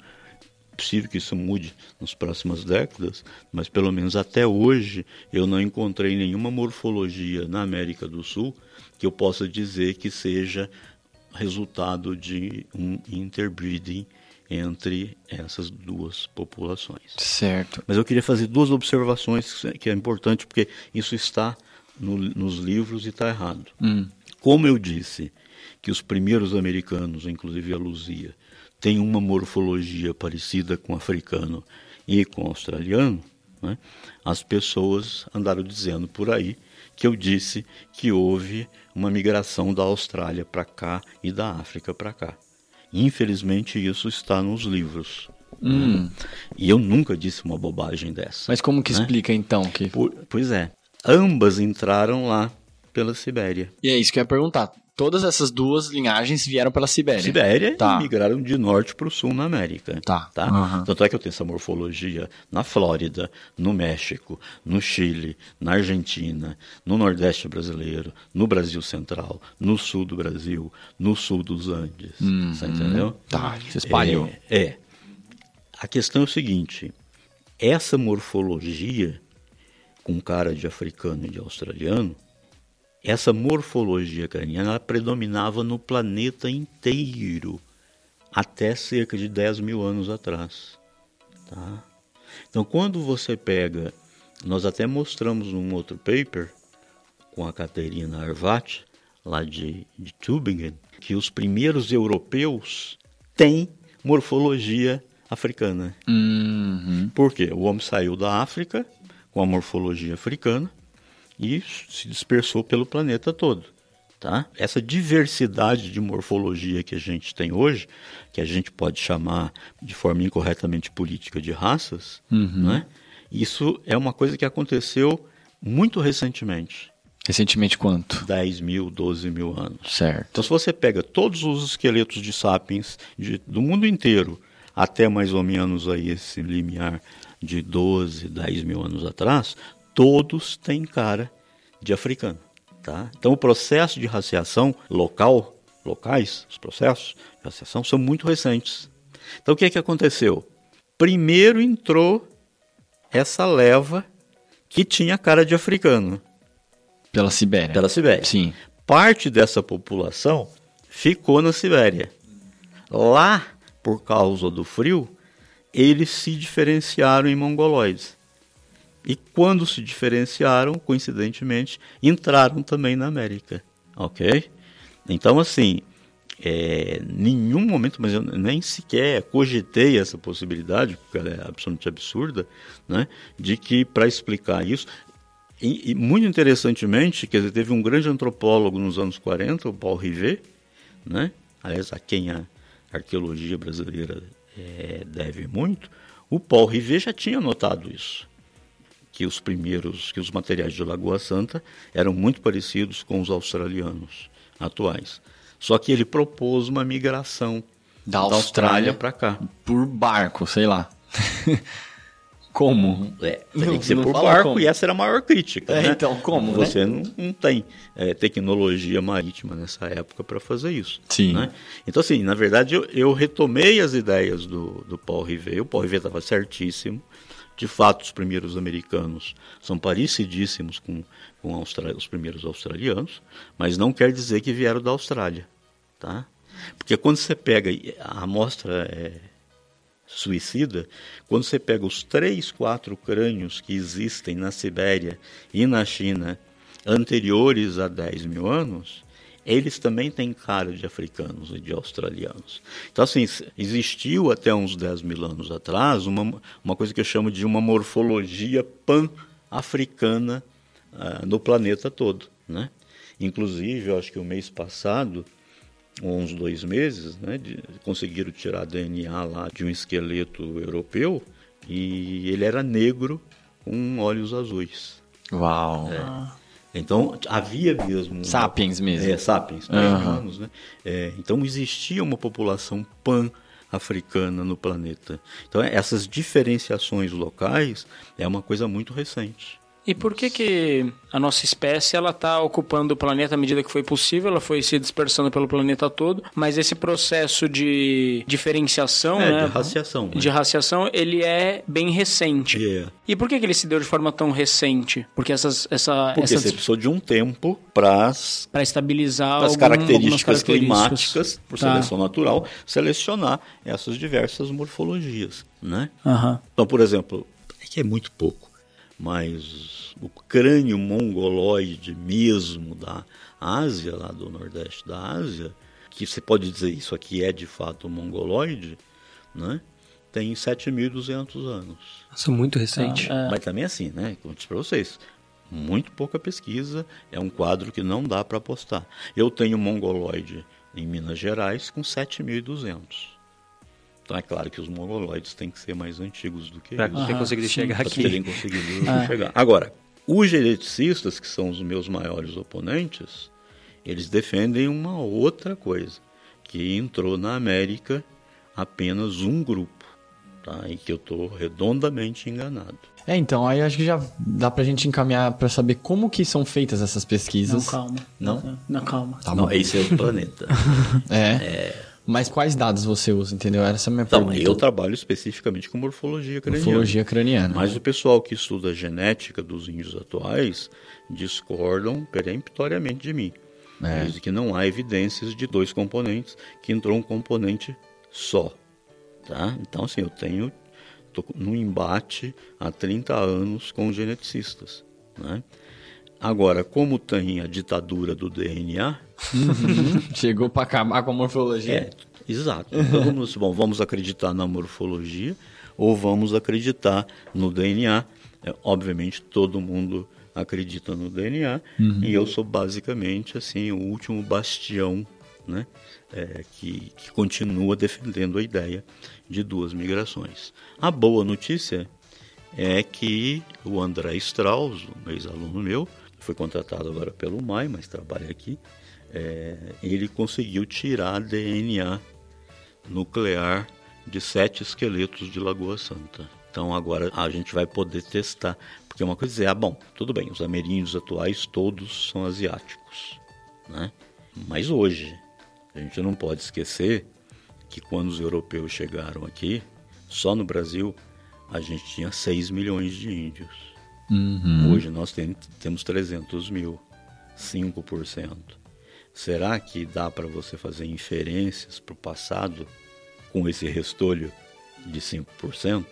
É possível que isso mude nas próximas décadas, mas pelo menos até hoje eu não encontrei nenhuma morfologia na América do Sul que eu possa dizer que seja resultado de um interbreeding entre essas duas populações. Certo. Mas eu queria fazer duas observações que é importante porque isso está no- nos livros e está errado. Hum. Como eu disse que os primeiros americanos, inclusive a Luzia, têm uma morfologia parecida com o africano e com o australiano, né, as pessoas andaram dizendo por aí que eu disse que houve uma migração da Austrália para cá e da África para cá. Infelizmente isso está nos livros. Hum. E eu nunca disse uma bobagem dessa. Mas como que Né? explica então que. Po- Pois é. Ambas entraram lá pela Sibéria. E é isso que eu ia perguntar. Todas essas duas linhagens vieram pela Sibéria. Sibéria Tá. e migraram de norte para o sul na América. Tá. tá? Aham. Tanto é que eu tenho essa morfologia na Flórida, no México, no Chile, na Argentina, no Nordeste brasileiro, no Brasil Central, no sul do Brasil, no sul dos Andes. Você entendeu? Tá, se espalhou. É, é. A questão é o seguinte: essa morfologia com cara de africano e de australiano, essa morfologia craniana predominava no planeta inteiro até cerca de 10 mil anos atrás. Tá? Então, quando você pega, nós até mostramos num outro paper com a Caterina Arvat, lá de, de Tübingen, que os primeiros europeus têm morfologia africana. Uhum. Por quê? O homem saiu da África com a morfologia africana e se dispersou pelo planeta todo. Tá? Essa diversidade de morfologia que a gente tem hoje, que a gente pode chamar de forma incorretamente política de raças, né? isso é uma coisa que aconteceu muito recentemente Recentemente quanto? 10 mil, 12 mil anos. Certo. Então, se você pega todos os esqueletos de sapiens de- do mundo inteiro, até mais ou menos aí esse limiar de 12, 10 mil anos atrás, todos têm cara de africano. Tá? Então, o processo de raciação local, locais, os processos de raciação são muito recentes. Então, o que, é que aconteceu? Primeiro entrou essa leva que tinha cara de africano Pela Sibéria. pela Sibéria. Sim. Parte dessa população ficou na Sibéria. Lá, por causa do frio, eles se diferenciaram em mongoloides. E quando se diferenciaram, coincidentemente, entraram também na América. Ok? Então, assim, é, nenhum momento, mas eu nem sequer cogitei essa possibilidade, porque ela é absolutamente absurda, né, de que para explicar isso. E, e muito interessantemente, quer dizer, teve um grande antropólogo nos anos 40, o Paul Rivet, né, aliás, a quem a arqueologia brasileira é, deve muito, o Paul Rivet já tinha notado isso que os primeiros, que os materiais de Lagoa Santa eram muito parecidos com os australianos atuais. Só que ele propôs uma migração Da Austrália para cá. Por barco, sei lá. Como? É, Não- tem que ser por barco como. e essa era a maior crítica. É, né? então, como, né? Você não, não tem é, tecnologia marítima nessa época para fazer isso. Sim. né? Então, assim, na verdade, eu, eu retomei as ideias do, do Paul Rivet. O Paul Rivet estava certíssimo. De fato, os primeiros americanos são parecidíssimos com, com os primeiros australianos, mas não quer dizer que vieram da Austrália. Tá? Porque quando você pega a amostra é, suicida, quando você pega os três, quatro crânios que existem na Sibéria e na China anteriores a 10 mil anos, eles também têm cara de africanos e de australianos. Então, assim, existiu até uns 10 mil anos atrás uma, uma coisa que eu chamo de uma morfologia pan-africana ah, no planeta todo, né? Inclusive, eu acho que o mês passado, ou uns dois meses, né, de- conseguiram tirar DNA lá de um esqueleto europeu e ele era negro com olhos azuis. Uau. Então havia mesmo Sapiens mesmo. É, sapiens, humanos, né? É, então existia uma população pan-africana no planeta. Então essas diferenciações locais é uma coisa muito recente. E por que que a nossa espécie ela está ocupando o planeta à medida que foi possível? Ela foi se dispersando pelo planeta todo, mas esse processo de diferenciação, É, né, de raciação. né? de raciação, ele é bem recente. É. E por que que ele se deu de forma tão recente? Porque essas essa Porque essa você precisou de um tempo para para estabilizar as características, características. climáticas, por Tá. seleção natural, selecionar essas diversas morfologias, né? Então, por exemplo, é que é muito pouco, mas o crânio mongoloide mesmo da Ásia, lá do Nordeste da Ásia, que você pode dizer isso aqui é de fato mongoloide, né? Tem 7.200 anos. Nossa, muito recente. É. Mas também assim, né? Como eu disse para vocês, muito pouca pesquisa, é um quadro que não dá para apostar. Eu tenho mongoloide em Minas Gerais com 7.200. Então é claro que os mongoloides têm que ser mais antigos do que Pra eles. ter conseguido chegar Para terem aqui. conseguido chegar. Agora, os geneticistas, que são os meus maiores oponentes, eles defendem uma outra coisa, que entrou na América apenas um grupo, tá? e que eu estou redondamente enganado. É, então, aí acho que já dá pra gente encaminhar pra saber como que são feitas essas Não, pesquisas. calma. Não? Não, calma. Tá Não, bom. esse é outro planeta. É. Mas quais dados você usa, entendeu? Essa é a minha Então, pergunta. eu trabalho especificamente com morfologia craniana. Morfologia craniana. Mas o pessoal que estuda a genética dos índios atuais discordam peremptoriamente de mim. É. Dizem que não há evidências de dois componentes, que entrou um componente só. Tá? Então, assim, eu tenho tô no embate há 30 anos com geneticistas. Né? Agora, como tem a ditadura do DNA, Chegou pra acabar com a morfologia. é, exato. Então, vamos, bom, vamos acreditar na morfologia ou vamos acreditar no DNA. É, obviamente, todo mundo acredita no DNA e eu sou basicamente assim o último bastião, né, é, que, que continua defendendo a ideia de duas migrações. A boa notícia é que o André Strauss, um ex-aluno meu, foi contratado agora pelo MAI, mas trabalha aqui, é, ele conseguiu tirar DNA nuclear de sete esqueletos de Lagoa Santa. Então agora a gente vai poder testar, porque uma coisa é, ah, bom, tudo bem, os ameríndios atuais todos são asiáticos, né? Mas hoje a gente não pode esquecer que quando os europeus chegaram aqui, só no Brasil a gente tinha 6 milhões de índios. Hoje nós tem- temos 300 mil, 5%. Será que dá para você fazer inferências para o passado com esse restolho de 5%?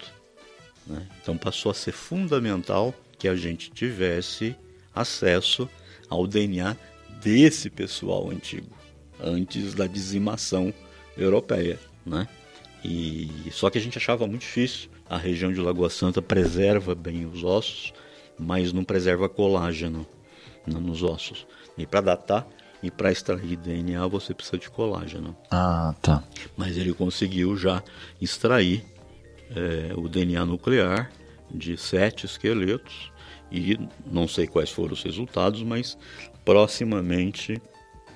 né? Então passou a ser fundamental que a gente tivesse acesso ao DNA desse pessoal antigo, antes da dizimação europeia. Né? E só que a gente achava muito difícil. A região de Lagoa Santa preserva bem os ossos, mas não preserva colágeno né, nos ossos. E para datar e para extrair DNA você precisa de colágeno. Ah, tá. Mas ele conseguiu já extrair eh, o DNA nuclear de sete esqueletos e não sei quais foram os resultados, mas proximamente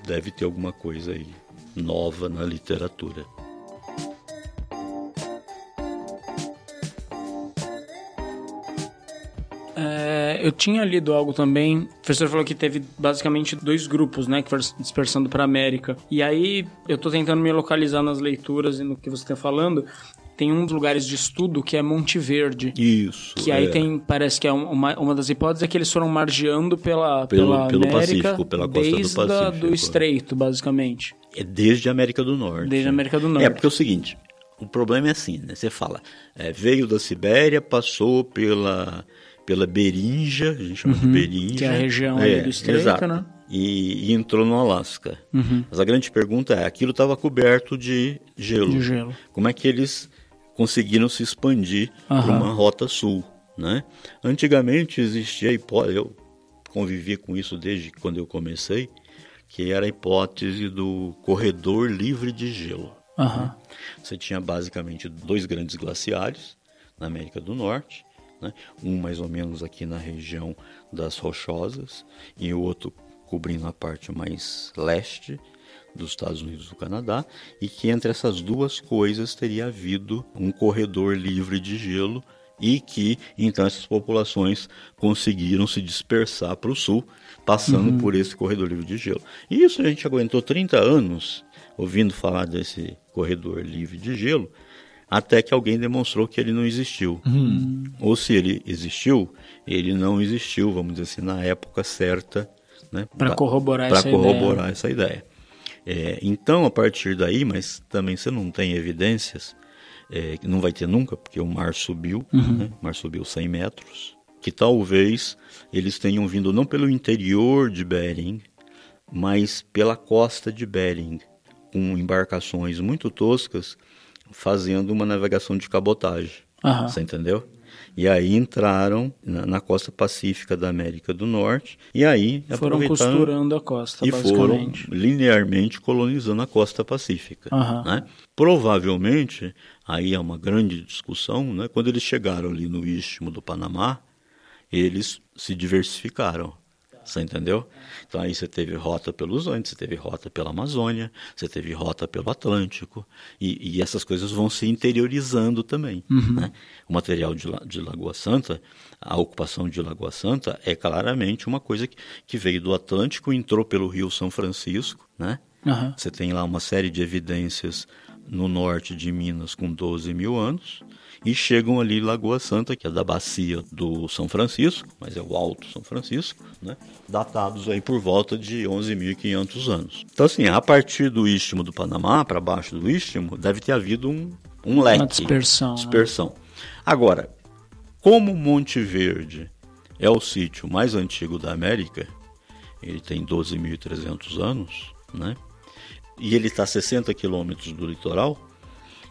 deve ter alguma coisa aí nova na literatura. Eu tinha lido algo também. O professor falou que teve basicamente dois grupos, né, que foram dispersando para América. E aí eu tô tentando me localizar nas leituras e no que você está falando. Tem um dos lugares de estudo que é Monte Verde. Isso. Que aí é. tem, parece que é uma, uma das hipóteses é que eles foram margeando pela, Pelo- pela pelo América Pacífico, pela costa do desde a- Pacífico, do é. Estreito, basicamente. É desde a América do Norte. Desde a América do Norte. É, porque é o seguinte, o problema é assim, né? Você fala, é, veio da Sibéria, passou pela, pela Berinja, a gente chama de Berinja. Uhum. que é a região ali do Estreito, exato. né? E, e entrou no Alasca. Uhum. Mas a grande pergunta é, aquilo estava coberto de gelo. De gelo. Como é que eles conseguiram se expandir para Aham. uma rota sul, né? Antigamente existia a hipótese, eu convivi com isso desde quando eu comecei, que era a hipótese do corredor livre de gelo. Aham. Você tinha basicamente dois grandes glaciares na América do Norte, né? um mais ou menos aqui na região das Rochosas e o outro cobrindo a parte mais leste dos Estados Unidos e do Canadá, e que entre essas duas coisas teria havido um corredor livre de gelo e que então essas populações conseguiram se dispersar para o sul, passando por esse corredor livre de gelo. E isso a gente aguentou 30 anos ouvindo falar desse corredor livre de gelo, até que alguém demonstrou que ele não existiu. Ou se ele existiu, ele não existiu, vamos dizer assim, na época certa, né? Pra corroborar essa corroborar essa ideia. É, então, a partir daí, mas também você não tem evidências, é, que não vai ter nunca, porque o mar subiu, né? o mar subiu 100 metros, que talvez eles tenham vindo não pelo interior de Bering, mas pela costa de Bering, com embarcações muito toscas, fazendo uma navegação de cabotagem. Aham. Você entendeu? E aí entraram na, na costa pacífica da América do Norte e aí Foram costurando a costa, e foram linearmente colonizando a costa pacífica. Aham. né? Provavelmente, aí é uma grande discussão, né? quando eles chegaram ali no istmo do Panamá, eles se diversificaram. Você entendeu? Então aí você teve rota pelos Andes, você teve rota pela Amazônia, você teve rota pelo Atlântico, e, e essas coisas vão se interiorizando também. né? O material de, de Lagoa Santa, a ocupação de Lagoa Santa é claramente uma coisa que, que veio do Atlântico, entrou pelo Rio São Francisco, né? Aham. Você tem lá uma série de evidências no norte de Minas com 12 mil anos e chegam ali em Lagoa Santa, que é da bacia do São Francisco, mas é o Alto São Francisco, né? datados aí por volta de 11.500 anos. Então, assim, a partir do Istmo do Panamá, para baixo do Istmo, deve ter havido um, um leque. Uma dispersão, né? Dispersão. Agora, como Monte Verde é o sítio mais antigo da América, ele tem 12.300 anos, né? E ele está a 60 quilômetros do litoral.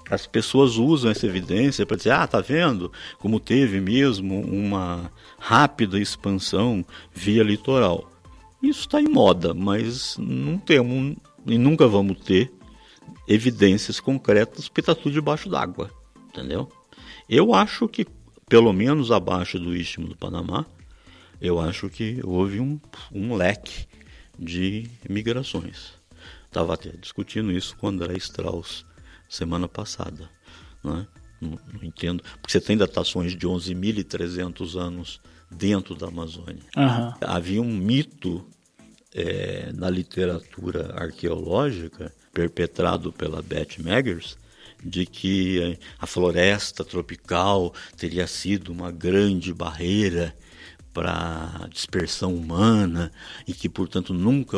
As pessoas usam essa evidência para dizer, ah, tá vendo como teve mesmo uma rápida expansão via litoral. Isso está em moda, mas não temos e nunca vamos ter evidências concretas porque está tudo debaixo d'água, entendeu? Eu acho que, pelo menos abaixo do istmo do Panamá, eu acho que houve um, um leque de migrações. Estava até discutindo isso com André Strauss semana passada. Né? Não, não entendo, porque você tem datações de 11.300 anos dentro da Amazônia. Aham. Havia um mito eh, na literatura arqueológica perpetrado pela Beth Meggers de que eh, a floresta tropical teria sido uma grande barreira para dispersão humana e que, portanto, nunca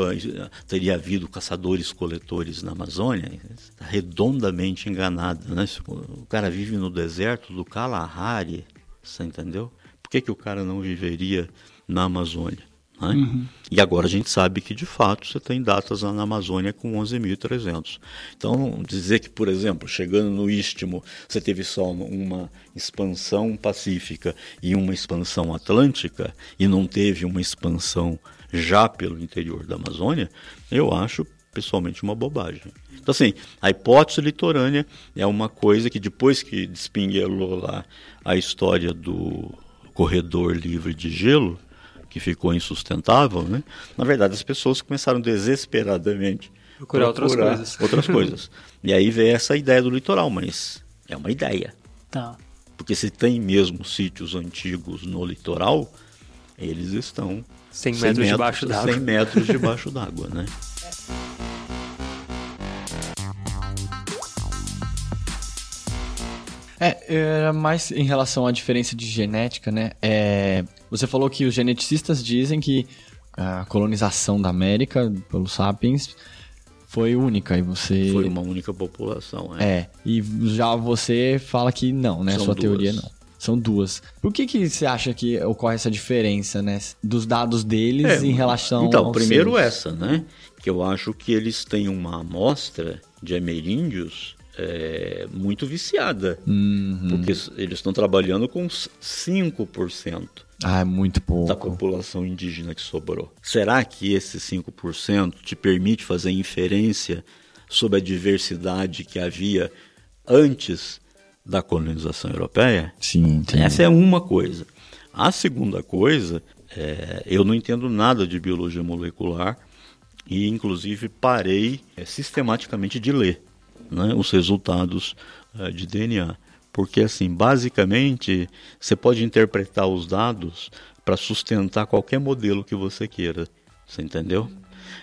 teria havido caçadores-coletores na Amazônia, está redondamente enganada. Né? O cara vive no deserto do Kalahari, você entendeu? Por que, que o cara não viveria na Amazônia? Né? E agora a gente sabe que, de fato, você tem datas na Amazônia com 11.300. Então, dizer que, por exemplo, chegando no Istmo, você teve só uma expansão pacífica e uma expansão atlântica, e não teve uma expansão já pelo interior da Amazônia, eu acho pessoalmente uma bobagem. Então, assim, a hipótese litorânea é uma coisa que depois que despinguelou lá a história do corredor livre de gelo, que ficou insustentável, né? Na verdade, as pessoas começaram desesperadamente Procurar outras coisas. outras coisas. E aí veio essa ideia do litoral, mas é uma ideia. Tá. Porque se tem mesmo sítios antigos no litoral, eles estão 100 metros debaixo d'água. 100 metros debaixo d'água, né? É, era mais em relação à diferença de genética, né? É, você falou que os geneticistas dizem que a colonização da América pelos sapiens foi única e você Foi uma única população, é. é e já você fala que não, né? São Sua duas. teoria não. São duas. Por que que você acha que ocorre essa diferença, né? Dos dados deles É, em relação Então, primeiro seus? essa, né? Que eu acho que eles têm uma amostra de ameríndios é, muito viciada. Uhum. Porque eles estão trabalhando com 5% Ah, é muito pouco. da população indígena que sobrou. Será que esse 5% te permite fazer inferência sobre a diversidade que havia antes da colonização europeia? Sim, entendi. Essa é uma coisa. A segunda coisa, é, eu não entendo nada de biologia molecular e, inclusive, parei é, sistematicamente de ler né, os resultados é, de DNA. Porque, assim, basicamente, você pode interpretar os dados para sustentar qualquer modelo que você queira. Você entendeu?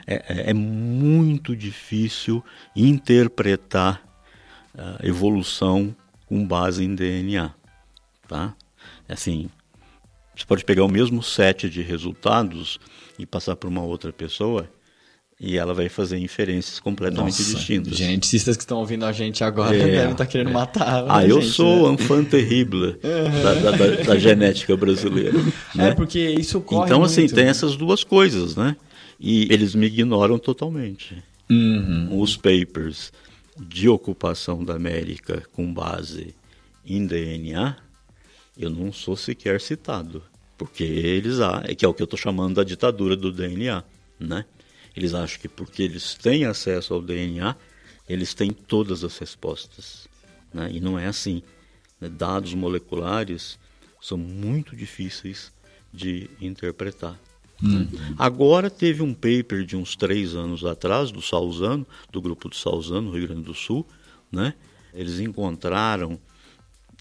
É, é- é muito difícil interpretar a evolução com base em DNA, tá? Assim, você pode pegar o mesmo set de resultados e passar para uma outra pessoa e ela vai fazer inferências completamente Nossa, distintas. geneticistas que estão ouvindo a gente agora É. devem estar querendo matar. Ah, eu gente, sou né? um fã terrível da, da- da- da genética brasileira. né? É, porque isso ocorre Então, assim, muito. tem essas duas coisas, né? E eles me ignoram totalmente. Uhum. Os papers de ocupação da América com base em DNA, eu não sou sequer citado. Porque eles, ah, é que é o que eu estou chamando da ditadura do DNA, né? Eles acham que porque eles têm acesso ao DNA, eles têm todas as respostas. Né? E não é assim. né? Dados moleculares são muito difíceis de interpretar. né? Agora teve um paper de uns três anos atrás, do Salzano, do grupo do Salzano, no Rio Grande do Sul, né? Eles encontraram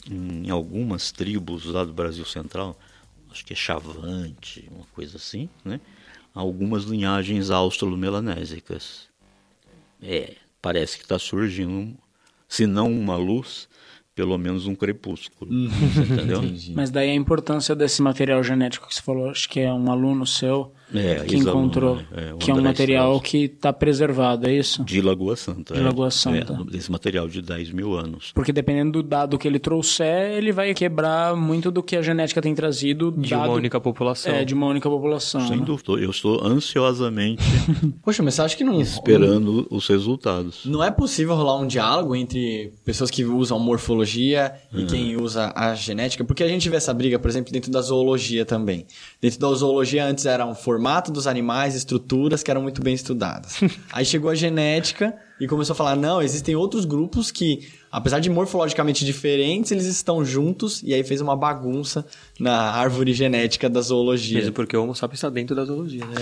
em algumas tribos lá do Brasil Central, acho que é Chavante, uma coisa assim, né? Algumas linhagens australomelanésicas. É, parece que está surgindo, se não uma luz, pelo menos um crepúsculo. Você entendeu? Mas daí a importância desse material genético que você falou, acho que é um aluno seu É, que encontrou? É, o que é um material Strauss. que está preservado, é isso? De Lagoa Santa. De é. Lagoa Santa. É, desse material de 10 mil anos. Porque dependendo do dado que ele trouxer, ele vai quebrar muito do que a genética tem trazido. De dado, uma única população. É, de uma única população. Sem né? dúvida. Eu estou ansiosamente Poxa, mas você acha que não... esperando os resultados. Não é possível rolar um diálogo entre pessoas que usam morfologia e quem usa a genética? Porque a gente vê essa briga, por exemplo, dentro da zoologia também. Dentro da zoologia antes era um formato dos animais, estruturas que eram muito bem estudadas. Aí chegou a genética e começou a falar, não, existem outros grupos que, apesar de morfologicamente diferentes, eles estão juntos e aí fez uma bagunça na árvore genética da zoologia. Mesmo porque o Homo sapiens está dentro da zoologia, né?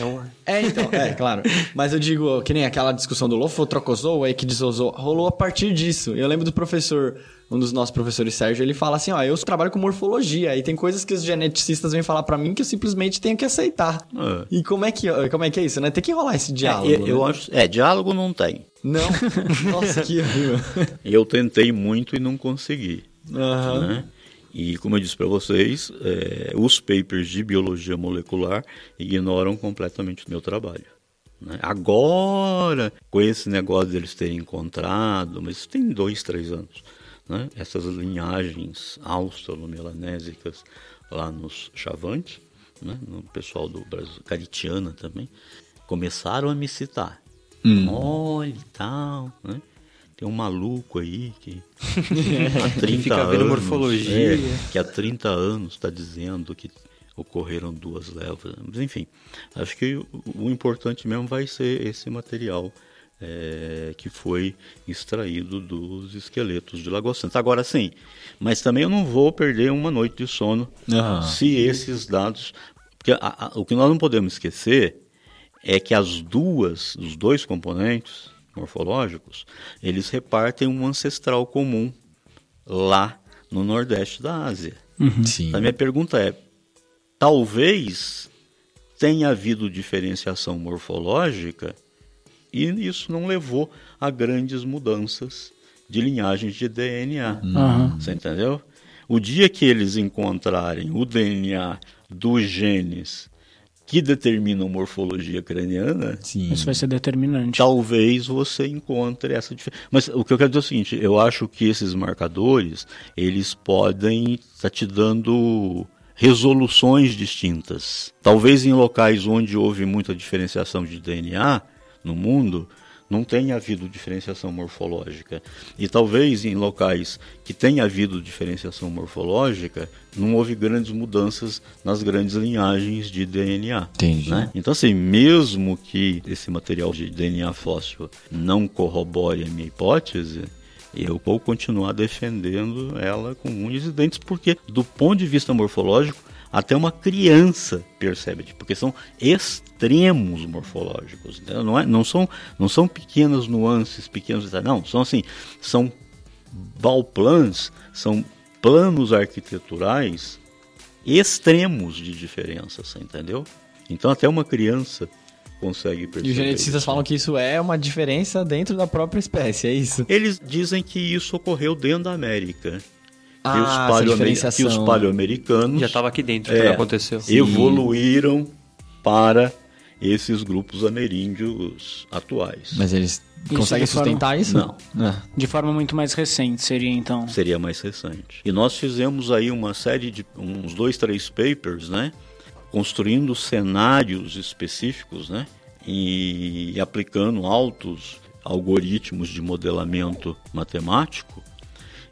É É, então, é, claro. Mas eu digo, que nem aquela discussão do Lofotrocozoa e que desozou, rolou a partir disso. Eu lembro do professor, um dos nossos professores, Sérgio, ele fala assim, ó, eu trabalho com morfologia e tem coisas que os geneticistas vêm falar pra mim que eu simplesmente tenho que aceitar. É. E como é, que, como é que é isso, né? Tem que rolar esse diálogo, É, eu, eu né? acho, é, diálogo não tem. Não? Nossa, que horrível. Eu tentei muito e não consegui. Né? E como eu disse para vocês, é, os papers de biologia molecular ignoram completamente o meu trabalho. né? Agora, com esse negócio deles terem encontrado, mas isso tem dois, três anos, né? essas linhagens australomelanésicas lá nos Chavantes, né? no pessoal do Brasil, Caritiana também, começaram a me citar. Olha e tal, né? Tem um maluco aí que há 30 fica vendo anos, morfologia. é, que há 30 anos está dizendo que ocorreram duas levas. Mas, enfim, acho que o, o importante mesmo vai ser esse material é, que foi extraído dos esqueletos de Lagoa Santa. Agora sim, mas também eu não vou perder uma noite de sono Aham. se esses dados. Porque a- a- o que nós não podemos esquecer é que as duas, os dois componentes morfológicos, eles repartem um ancestral comum lá no Nordeste da Ásia. Sim. A minha pergunta é: talvez tenha havido diferenciação morfológica e isso não levou a grandes mudanças de linhagens de DNA. Aham. Você entendeu? O dia que eles encontrarem o DNA dos genes que determinam morfologia craniana, Sim. Isso vai ser determinante. talvez você encontre essa diferença. Mas o que eu quero dizer é o seguinte, eu acho que esses marcadores, eles podem estar te dando resoluções distintas. Talvez em locais onde houve muita diferenciação de DNA no mundo, não tenha havido diferenciação morfológica. E talvez em locais que tenha havido diferenciação morfológica, não houve grandes mudanças nas grandes linhagens de DNA. Entendi. né? Então, assim, mesmo que esse material de DNA fóssil não corrobore a minha hipótese, eu vou continuar defendendo ela com unhas e dentes, porque, do ponto de vista morfológico, até uma criança percebe, porque são extremos morfológicos, entendeu? Não, é, não, são, não são pequenas nuances, pequenos detalhes, não, são assim, são balplans, são planos arquiteturais extremos de diferença, entendeu? Então até uma criança consegue perceber. E os geneticistas isso. falam que isso é uma diferença dentro da própria espécie, é isso? Eles dizem que isso ocorreu dentro da América. Ah, que, os essa paleo- que diferenciação. os paleoamericanos Já estava aqui dentro É, quando aconteceu. evoluíram para esses grupos ameríndios atuais. Mas eles conseguem de forma- sustentar isso? Não. Ah. De forma muito mais recente seria então. Seria mais recente. E nós fizemos aí uma série de uns dois, três papers, né? Construindo cenários específicos, né? E aplicando altos algoritmos de modelamento matemático.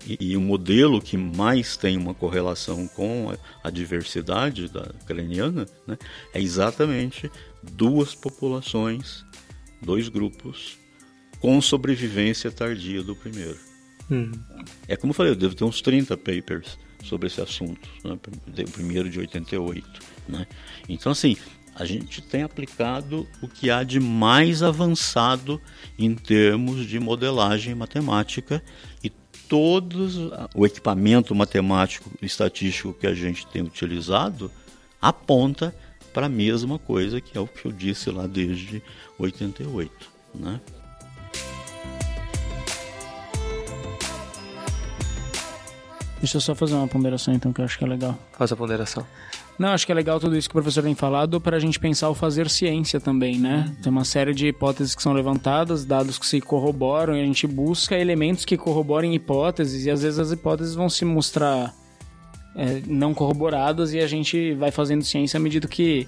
E, e o modelo que mais tem uma correlação com a, a diversidade da craniana né, é exatamente duas populações, dois grupos, com sobrevivência tardia do primeiro. Hum. É como eu falei, eu devo ter uns 30 papers sobre esse assunto, né? o primeiro de 88. Né? Então, assim, a gente tem aplicado o que há de mais avançado em termos de modelagem matemática e todos o equipamento matemático e estatístico que a gente tem utilizado aponta para a mesma coisa que é o que eu disse lá desde 88, né? Deixa eu só fazer uma ponderação então que eu acho que é legal. Faz a ponderação. Não, acho que é legal tudo isso que o professor tem falado para a gente pensar o fazer ciência também, né? Tem uma série de hipóteses que são levantadas, dados que se corroboram e a gente busca elementos que corroborem hipóteses e às vezes as hipóteses vão se mostrar é, não corroboradas e a gente vai fazendo ciência à medida que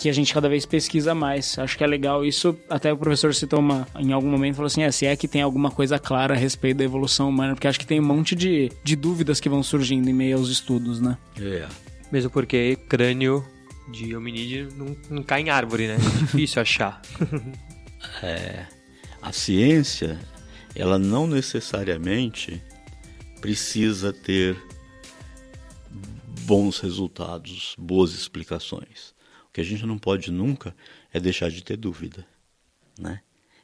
que a gente cada vez pesquisa mais. Acho que é legal isso. Até o professor citou uma, em algum momento, falou assim: é, se é que tem alguma coisa clara a respeito da evolução humana, porque acho que tem um monte de, de dúvidas que vão surgindo em meio aos estudos, né? É. Mesmo porque crânio de hominídeo não, não cai em árvore, né? É difícil achar. a ciência, ela não necessariamente precisa ter bons resultados, boas explicações. O que a gente não pode nunca é deixar de ter dúvida, né?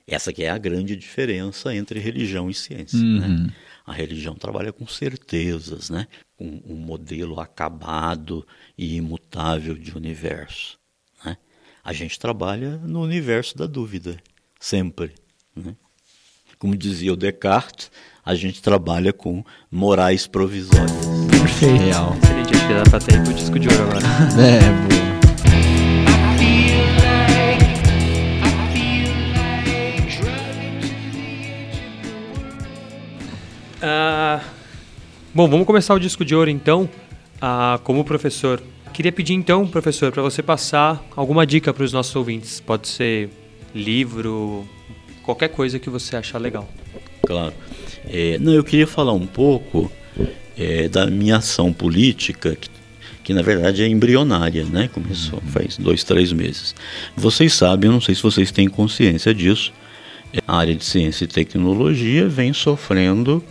Essa que é a grande diferença entre religião e ciência, né? A religião trabalha com certezas, né? Com um modelo acabado e imutável de universo, né? A gente trabalha no universo da dúvida, sempre, né? Como dizia o Descartes, a gente trabalha com morais provisórias. Perfeito. Real. Acho que dá pra ter pro disco de ouro agora. É, boa. Ah, bom, vamos começar o disco de ouro então. Ah, como professor, queria pedir então, professor, para você passar alguma dica para os nossos ouvintes. Pode ser livro, qualquer coisa que você achar legal. Claro. É, não, eu queria falar um pouco é, da minha ação política, que, que na verdade é embrionária, né? Começou faz dois, três meses. Vocês sabem, eu não sei se vocês têm consciência disso, é, a área de ciência e tecnologia vem sofrendo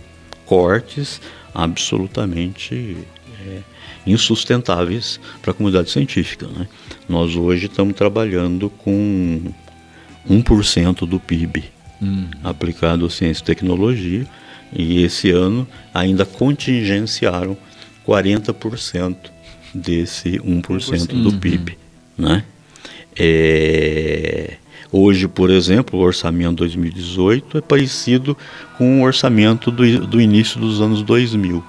cortes absolutamente é, insustentáveis para a comunidade científica. Né? Nós hoje estamos trabalhando com 1% do PIB aplicado à ciência e tecnologia e esse ano ainda contingenciaram 40% desse 1% do PIB. Né? É, hoje, por exemplo, o orçamento 2018 é parecido com o orçamento do, do início dos anos 2000.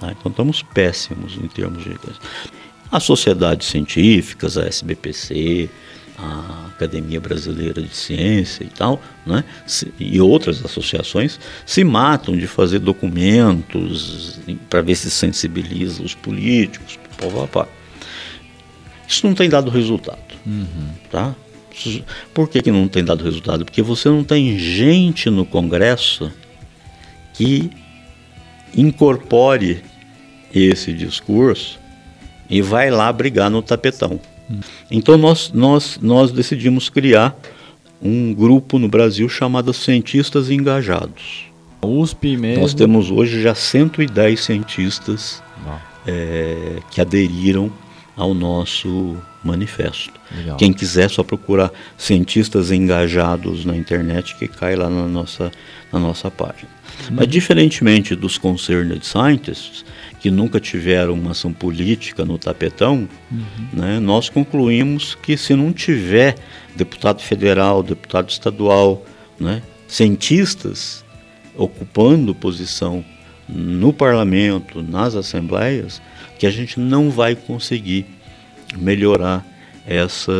Tá? Então estamos péssimos em termos de. As sociedades científicas, a SBPC, a Academia Brasileira de Ciência e tal, né? e outras associações, se matam de fazer documentos para ver se sensibiliza os políticos, pá, pá, pá. Isso não tem dado resultado. Uhum. Tá? Por que, que não tem dado resultado? Porque você não tem gente no Congresso que incorpore esse discurso e vai lá brigar no tapetão. Então nós, nós, nós decidimos criar um grupo no Brasil chamado Cientistas Engajados. USP mesmo. Nós temos hoje já 110 cientistas é, que aderiram ao nosso manifesto. Legal. Quem quiser só procurar cientistas engajados na internet que cai lá na nossa, na nossa página. Uhum. Mas diferentemente dos concerned scientists, que nunca tiveram uma ação política no tapetão, uhum. né, nós concluímos que se não tiver deputado federal, deputado estadual, né, cientistas ocupando posição no parlamento, nas assembleias, que a gente não vai conseguir melhorar essa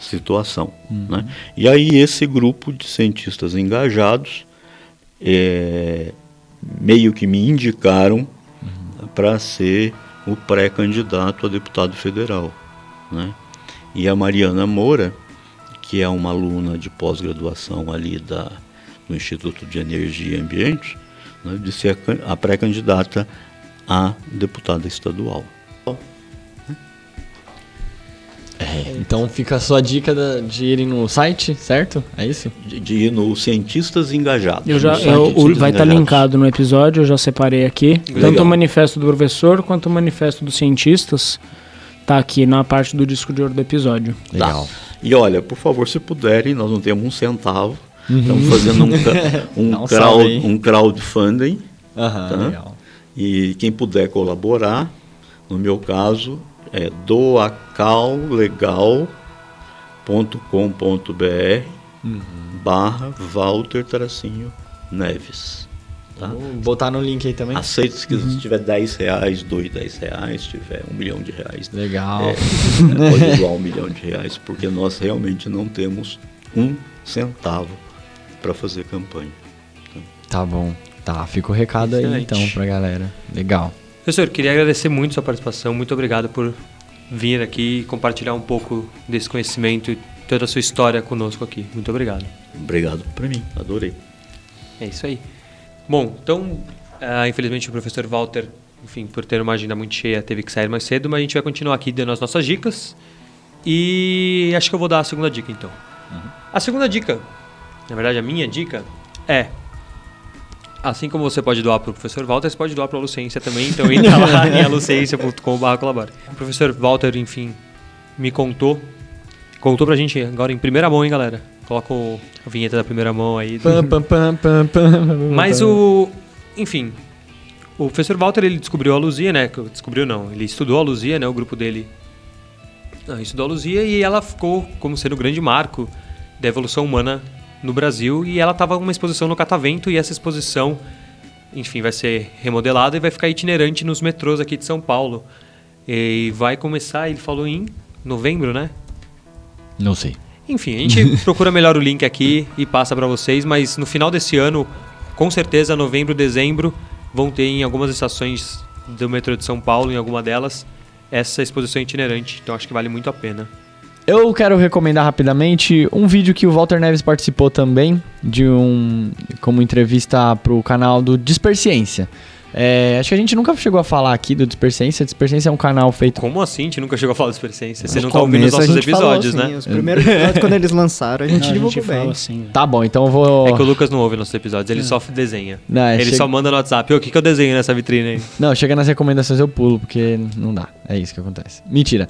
situação. Uhum. Né? E aí esse grupo de cientistas engajados é, meio que me indicaram para ser o pré-candidato a deputado federal. Né? E a Mariana Moura, que é uma aluna de pós-graduação ali da, do Instituto de Energia e Ambiente, né, de ser a, a pré-candidata a deputada estadual. É, então fica a sua dica de irem no site, certo? É isso? De, de ir no Cientistas Engajados. Eu já, eu, o, vai estar tá linkado no episódio, eu já separei aqui. Legal. Tanto o manifesto do professor quanto o manifesto dos cientistas. Tá aqui na parte do disco de ouro do episódio. Legal. Tá. E olha, por favor, se puderem, nós não temos um centavo. Uhum. Estamos fazendo um, um, crowd, um crowdfunding. Uhum, tá? legal. E quem puder colaborar, no meu caso, é doacallegal.com.br uhum. barra Walter Tracinho Neves. Tá? Vou botar no link aí também. Aceito se, uhum. se tiver 10 reais, doe 10 reais, se tiver um milhão de reais. Legal. É, pode doar um milhão de reais, porque nós realmente não temos um centavo para fazer campanha. Tá bom. Tá, fica o recado Excelente. aí então pra galera. Legal. Professor, queria agradecer muito sua participação. Muito obrigado por vir aqui e compartilhar um pouco desse conhecimento e toda a sua história conosco aqui. Muito obrigado. Obrigado para mim, adorei. É isso aí. Bom, então, uh, infelizmente o professor Walter, enfim, por ter uma agenda muito cheia, teve que sair mais cedo, mas a gente vai continuar aqui dando as nossas dicas. E acho que eu vou dar a segunda dica então. Uhum. A segunda dica, na verdade a minha dica, é Assim como você pode doar para o professor Walter, você pode doar para a Lucência também. Então entra lá em alucência.com.br colabore. O professor Walter, enfim, me contou. Contou pra gente agora em primeira mão, hein, galera? Coloca o, a vinheta da primeira mão aí. Mas o. Enfim. O professor Walter ele descobriu a Luzia, né? Descobriu não, ele estudou a Luzia, né? O grupo dele ah, estudou a Luzia e ela ficou como sendo o grande marco da evolução humana no Brasil e ela estava numa exposição no Catavento e essa exposição, enfim, vai ser remodelada e vai ficar itinerante nos metrôs aqui de São Paulo. E vai começar, ele falou em novembro, né? Não sei. Enfim, a gente procura melhor o link aqui e passa para vocês, mas no final desse ano, com certeza, novembro, dezembro, vão ter em algumas estações do metrô de São Paulo, em alguma delas, essa exposição itinerante. Então acho que vale muito a pena. Eu quero recomendar rapidamente um vídeo que o Walter Neves participou também, de um como entrevista para o canal do Disperciência. É, acho que a gente nunca chegou a falar aqui do Disperciência. Disperciência é um canal feito. Como assim? A gente nunca chegou a falar do Disperciência? Você não tá ouvindo os nossos episódios, assim, né? Os primeiros episódios, quando eles lançaram, a gente não, divulgou a gente bem. Assim, tá bom, então eu vou. É que o Lucas não ouve nossos episódios, ele é. só desenha. Não, é, ele chega... só manda no WhatsApp. O que, que eu desenho nessa vitrine aí? Não, chega nas recomendações eu pulo, porque não dá. É isso que acontece. Mentira.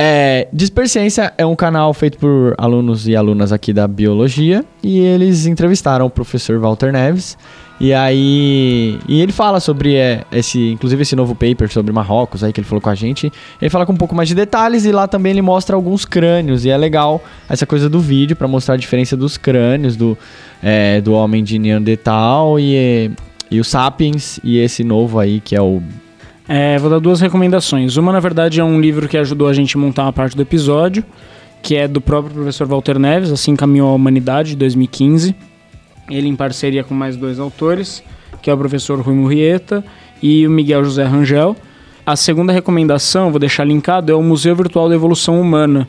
É, Disperciência é um canal feito por alunos e alunas aqui da biologia e eles entrevistaram o professor Walter Neves E aí. E ele fala sobre é, esse. Inclusive esse novo paper sobre Marrocos aí que ele falou com a gente. Ele fala com um pouco mais de detalhes e lá também ele mostra alguns crânios. E é legal essa coisa do vídeo para mostrar a diferença dos crânios do, é, do homem de Neandertal e, e o Sapiens e esse novo aí que é o. É, vou dar duas recomendações. Uma, na verdade, é um livro que ajudou a gente a montar uma parte do episódio, que é do próprio professor Walter Neves, Assim Caminhou a Humanidade, de 2015 ele em parceria com mais dois autores, que é o professor Rui Murrieta e o Miguel José Rangel. A segunda recomendação, vou deixar linkado, é o Museu Virtual da Evolução Humana,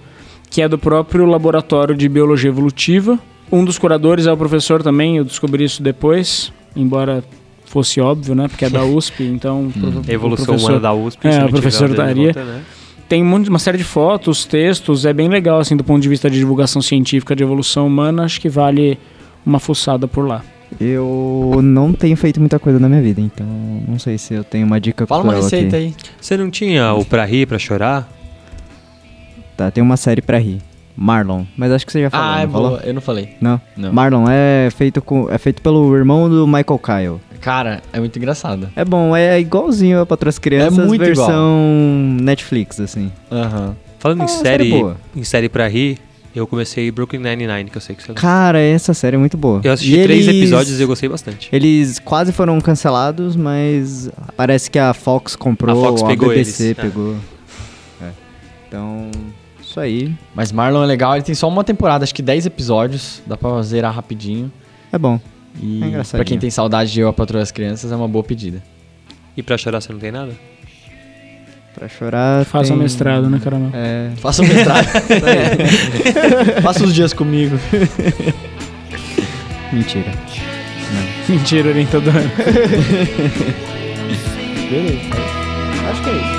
que é do próprio Laboratório de Biologia Evolutiva. Um dos curadores é o professor também, eu descobri isso depois, embora fosse óbvio, né? Porque é da USP, então... Hum. Evolução Humana da USP. É, o professor daria. né? Tem uma série de fotos, textos, é bem legal, assim, do ponto de vista de divulgação científica de evolução humana, acho que vale uma fuçada por lá. Eu não tenho feito muita coisa na minha vida, então não sei se eu tenho uma dica Fala uma receita aqui. aí. Você não tinha o Pra Rir, Pra Chorar? Tá, tem uma série pra rir. Marlon, mas acho que você já falou. Ah, é boa. Eu não falei. Não? Não. Marlon é feito, com, é feito pelo irmão do Michael Kyle. Cara, é muito engraçado. É bom, é igualzinho para as crianças, É muito versão igual. Netflix, assim. Aham. Falando Ah, em série série, boa. em série pra rir, eu comecei Brooklyn Nine-Nine, que eu sei que você lembra. Cara, essa série é muito boa. Eu assisti E três eles- episódios e eu gostei bastante. Eles quase foram cancelados, mas parece que a Fox comprou, A Fox pegou BBC eles, é. pegou. É. Então, isso aí. Mas Marlon é legal, ele tem só uma temporada, acho que 10 episódios, dá pra zerar rapidinho. É bom. E É pra quem tem saudade de Eu, a Patroa das Crianças, é uma boa pedida. E pra chorar você não tem nada? Pra chorar. Faça tem... um mestrado, né, Caramel? É. Faça um mestrado. Faça uns dias comigo. Mentira. Mentira, orientador. Beleza. Acho que é isso.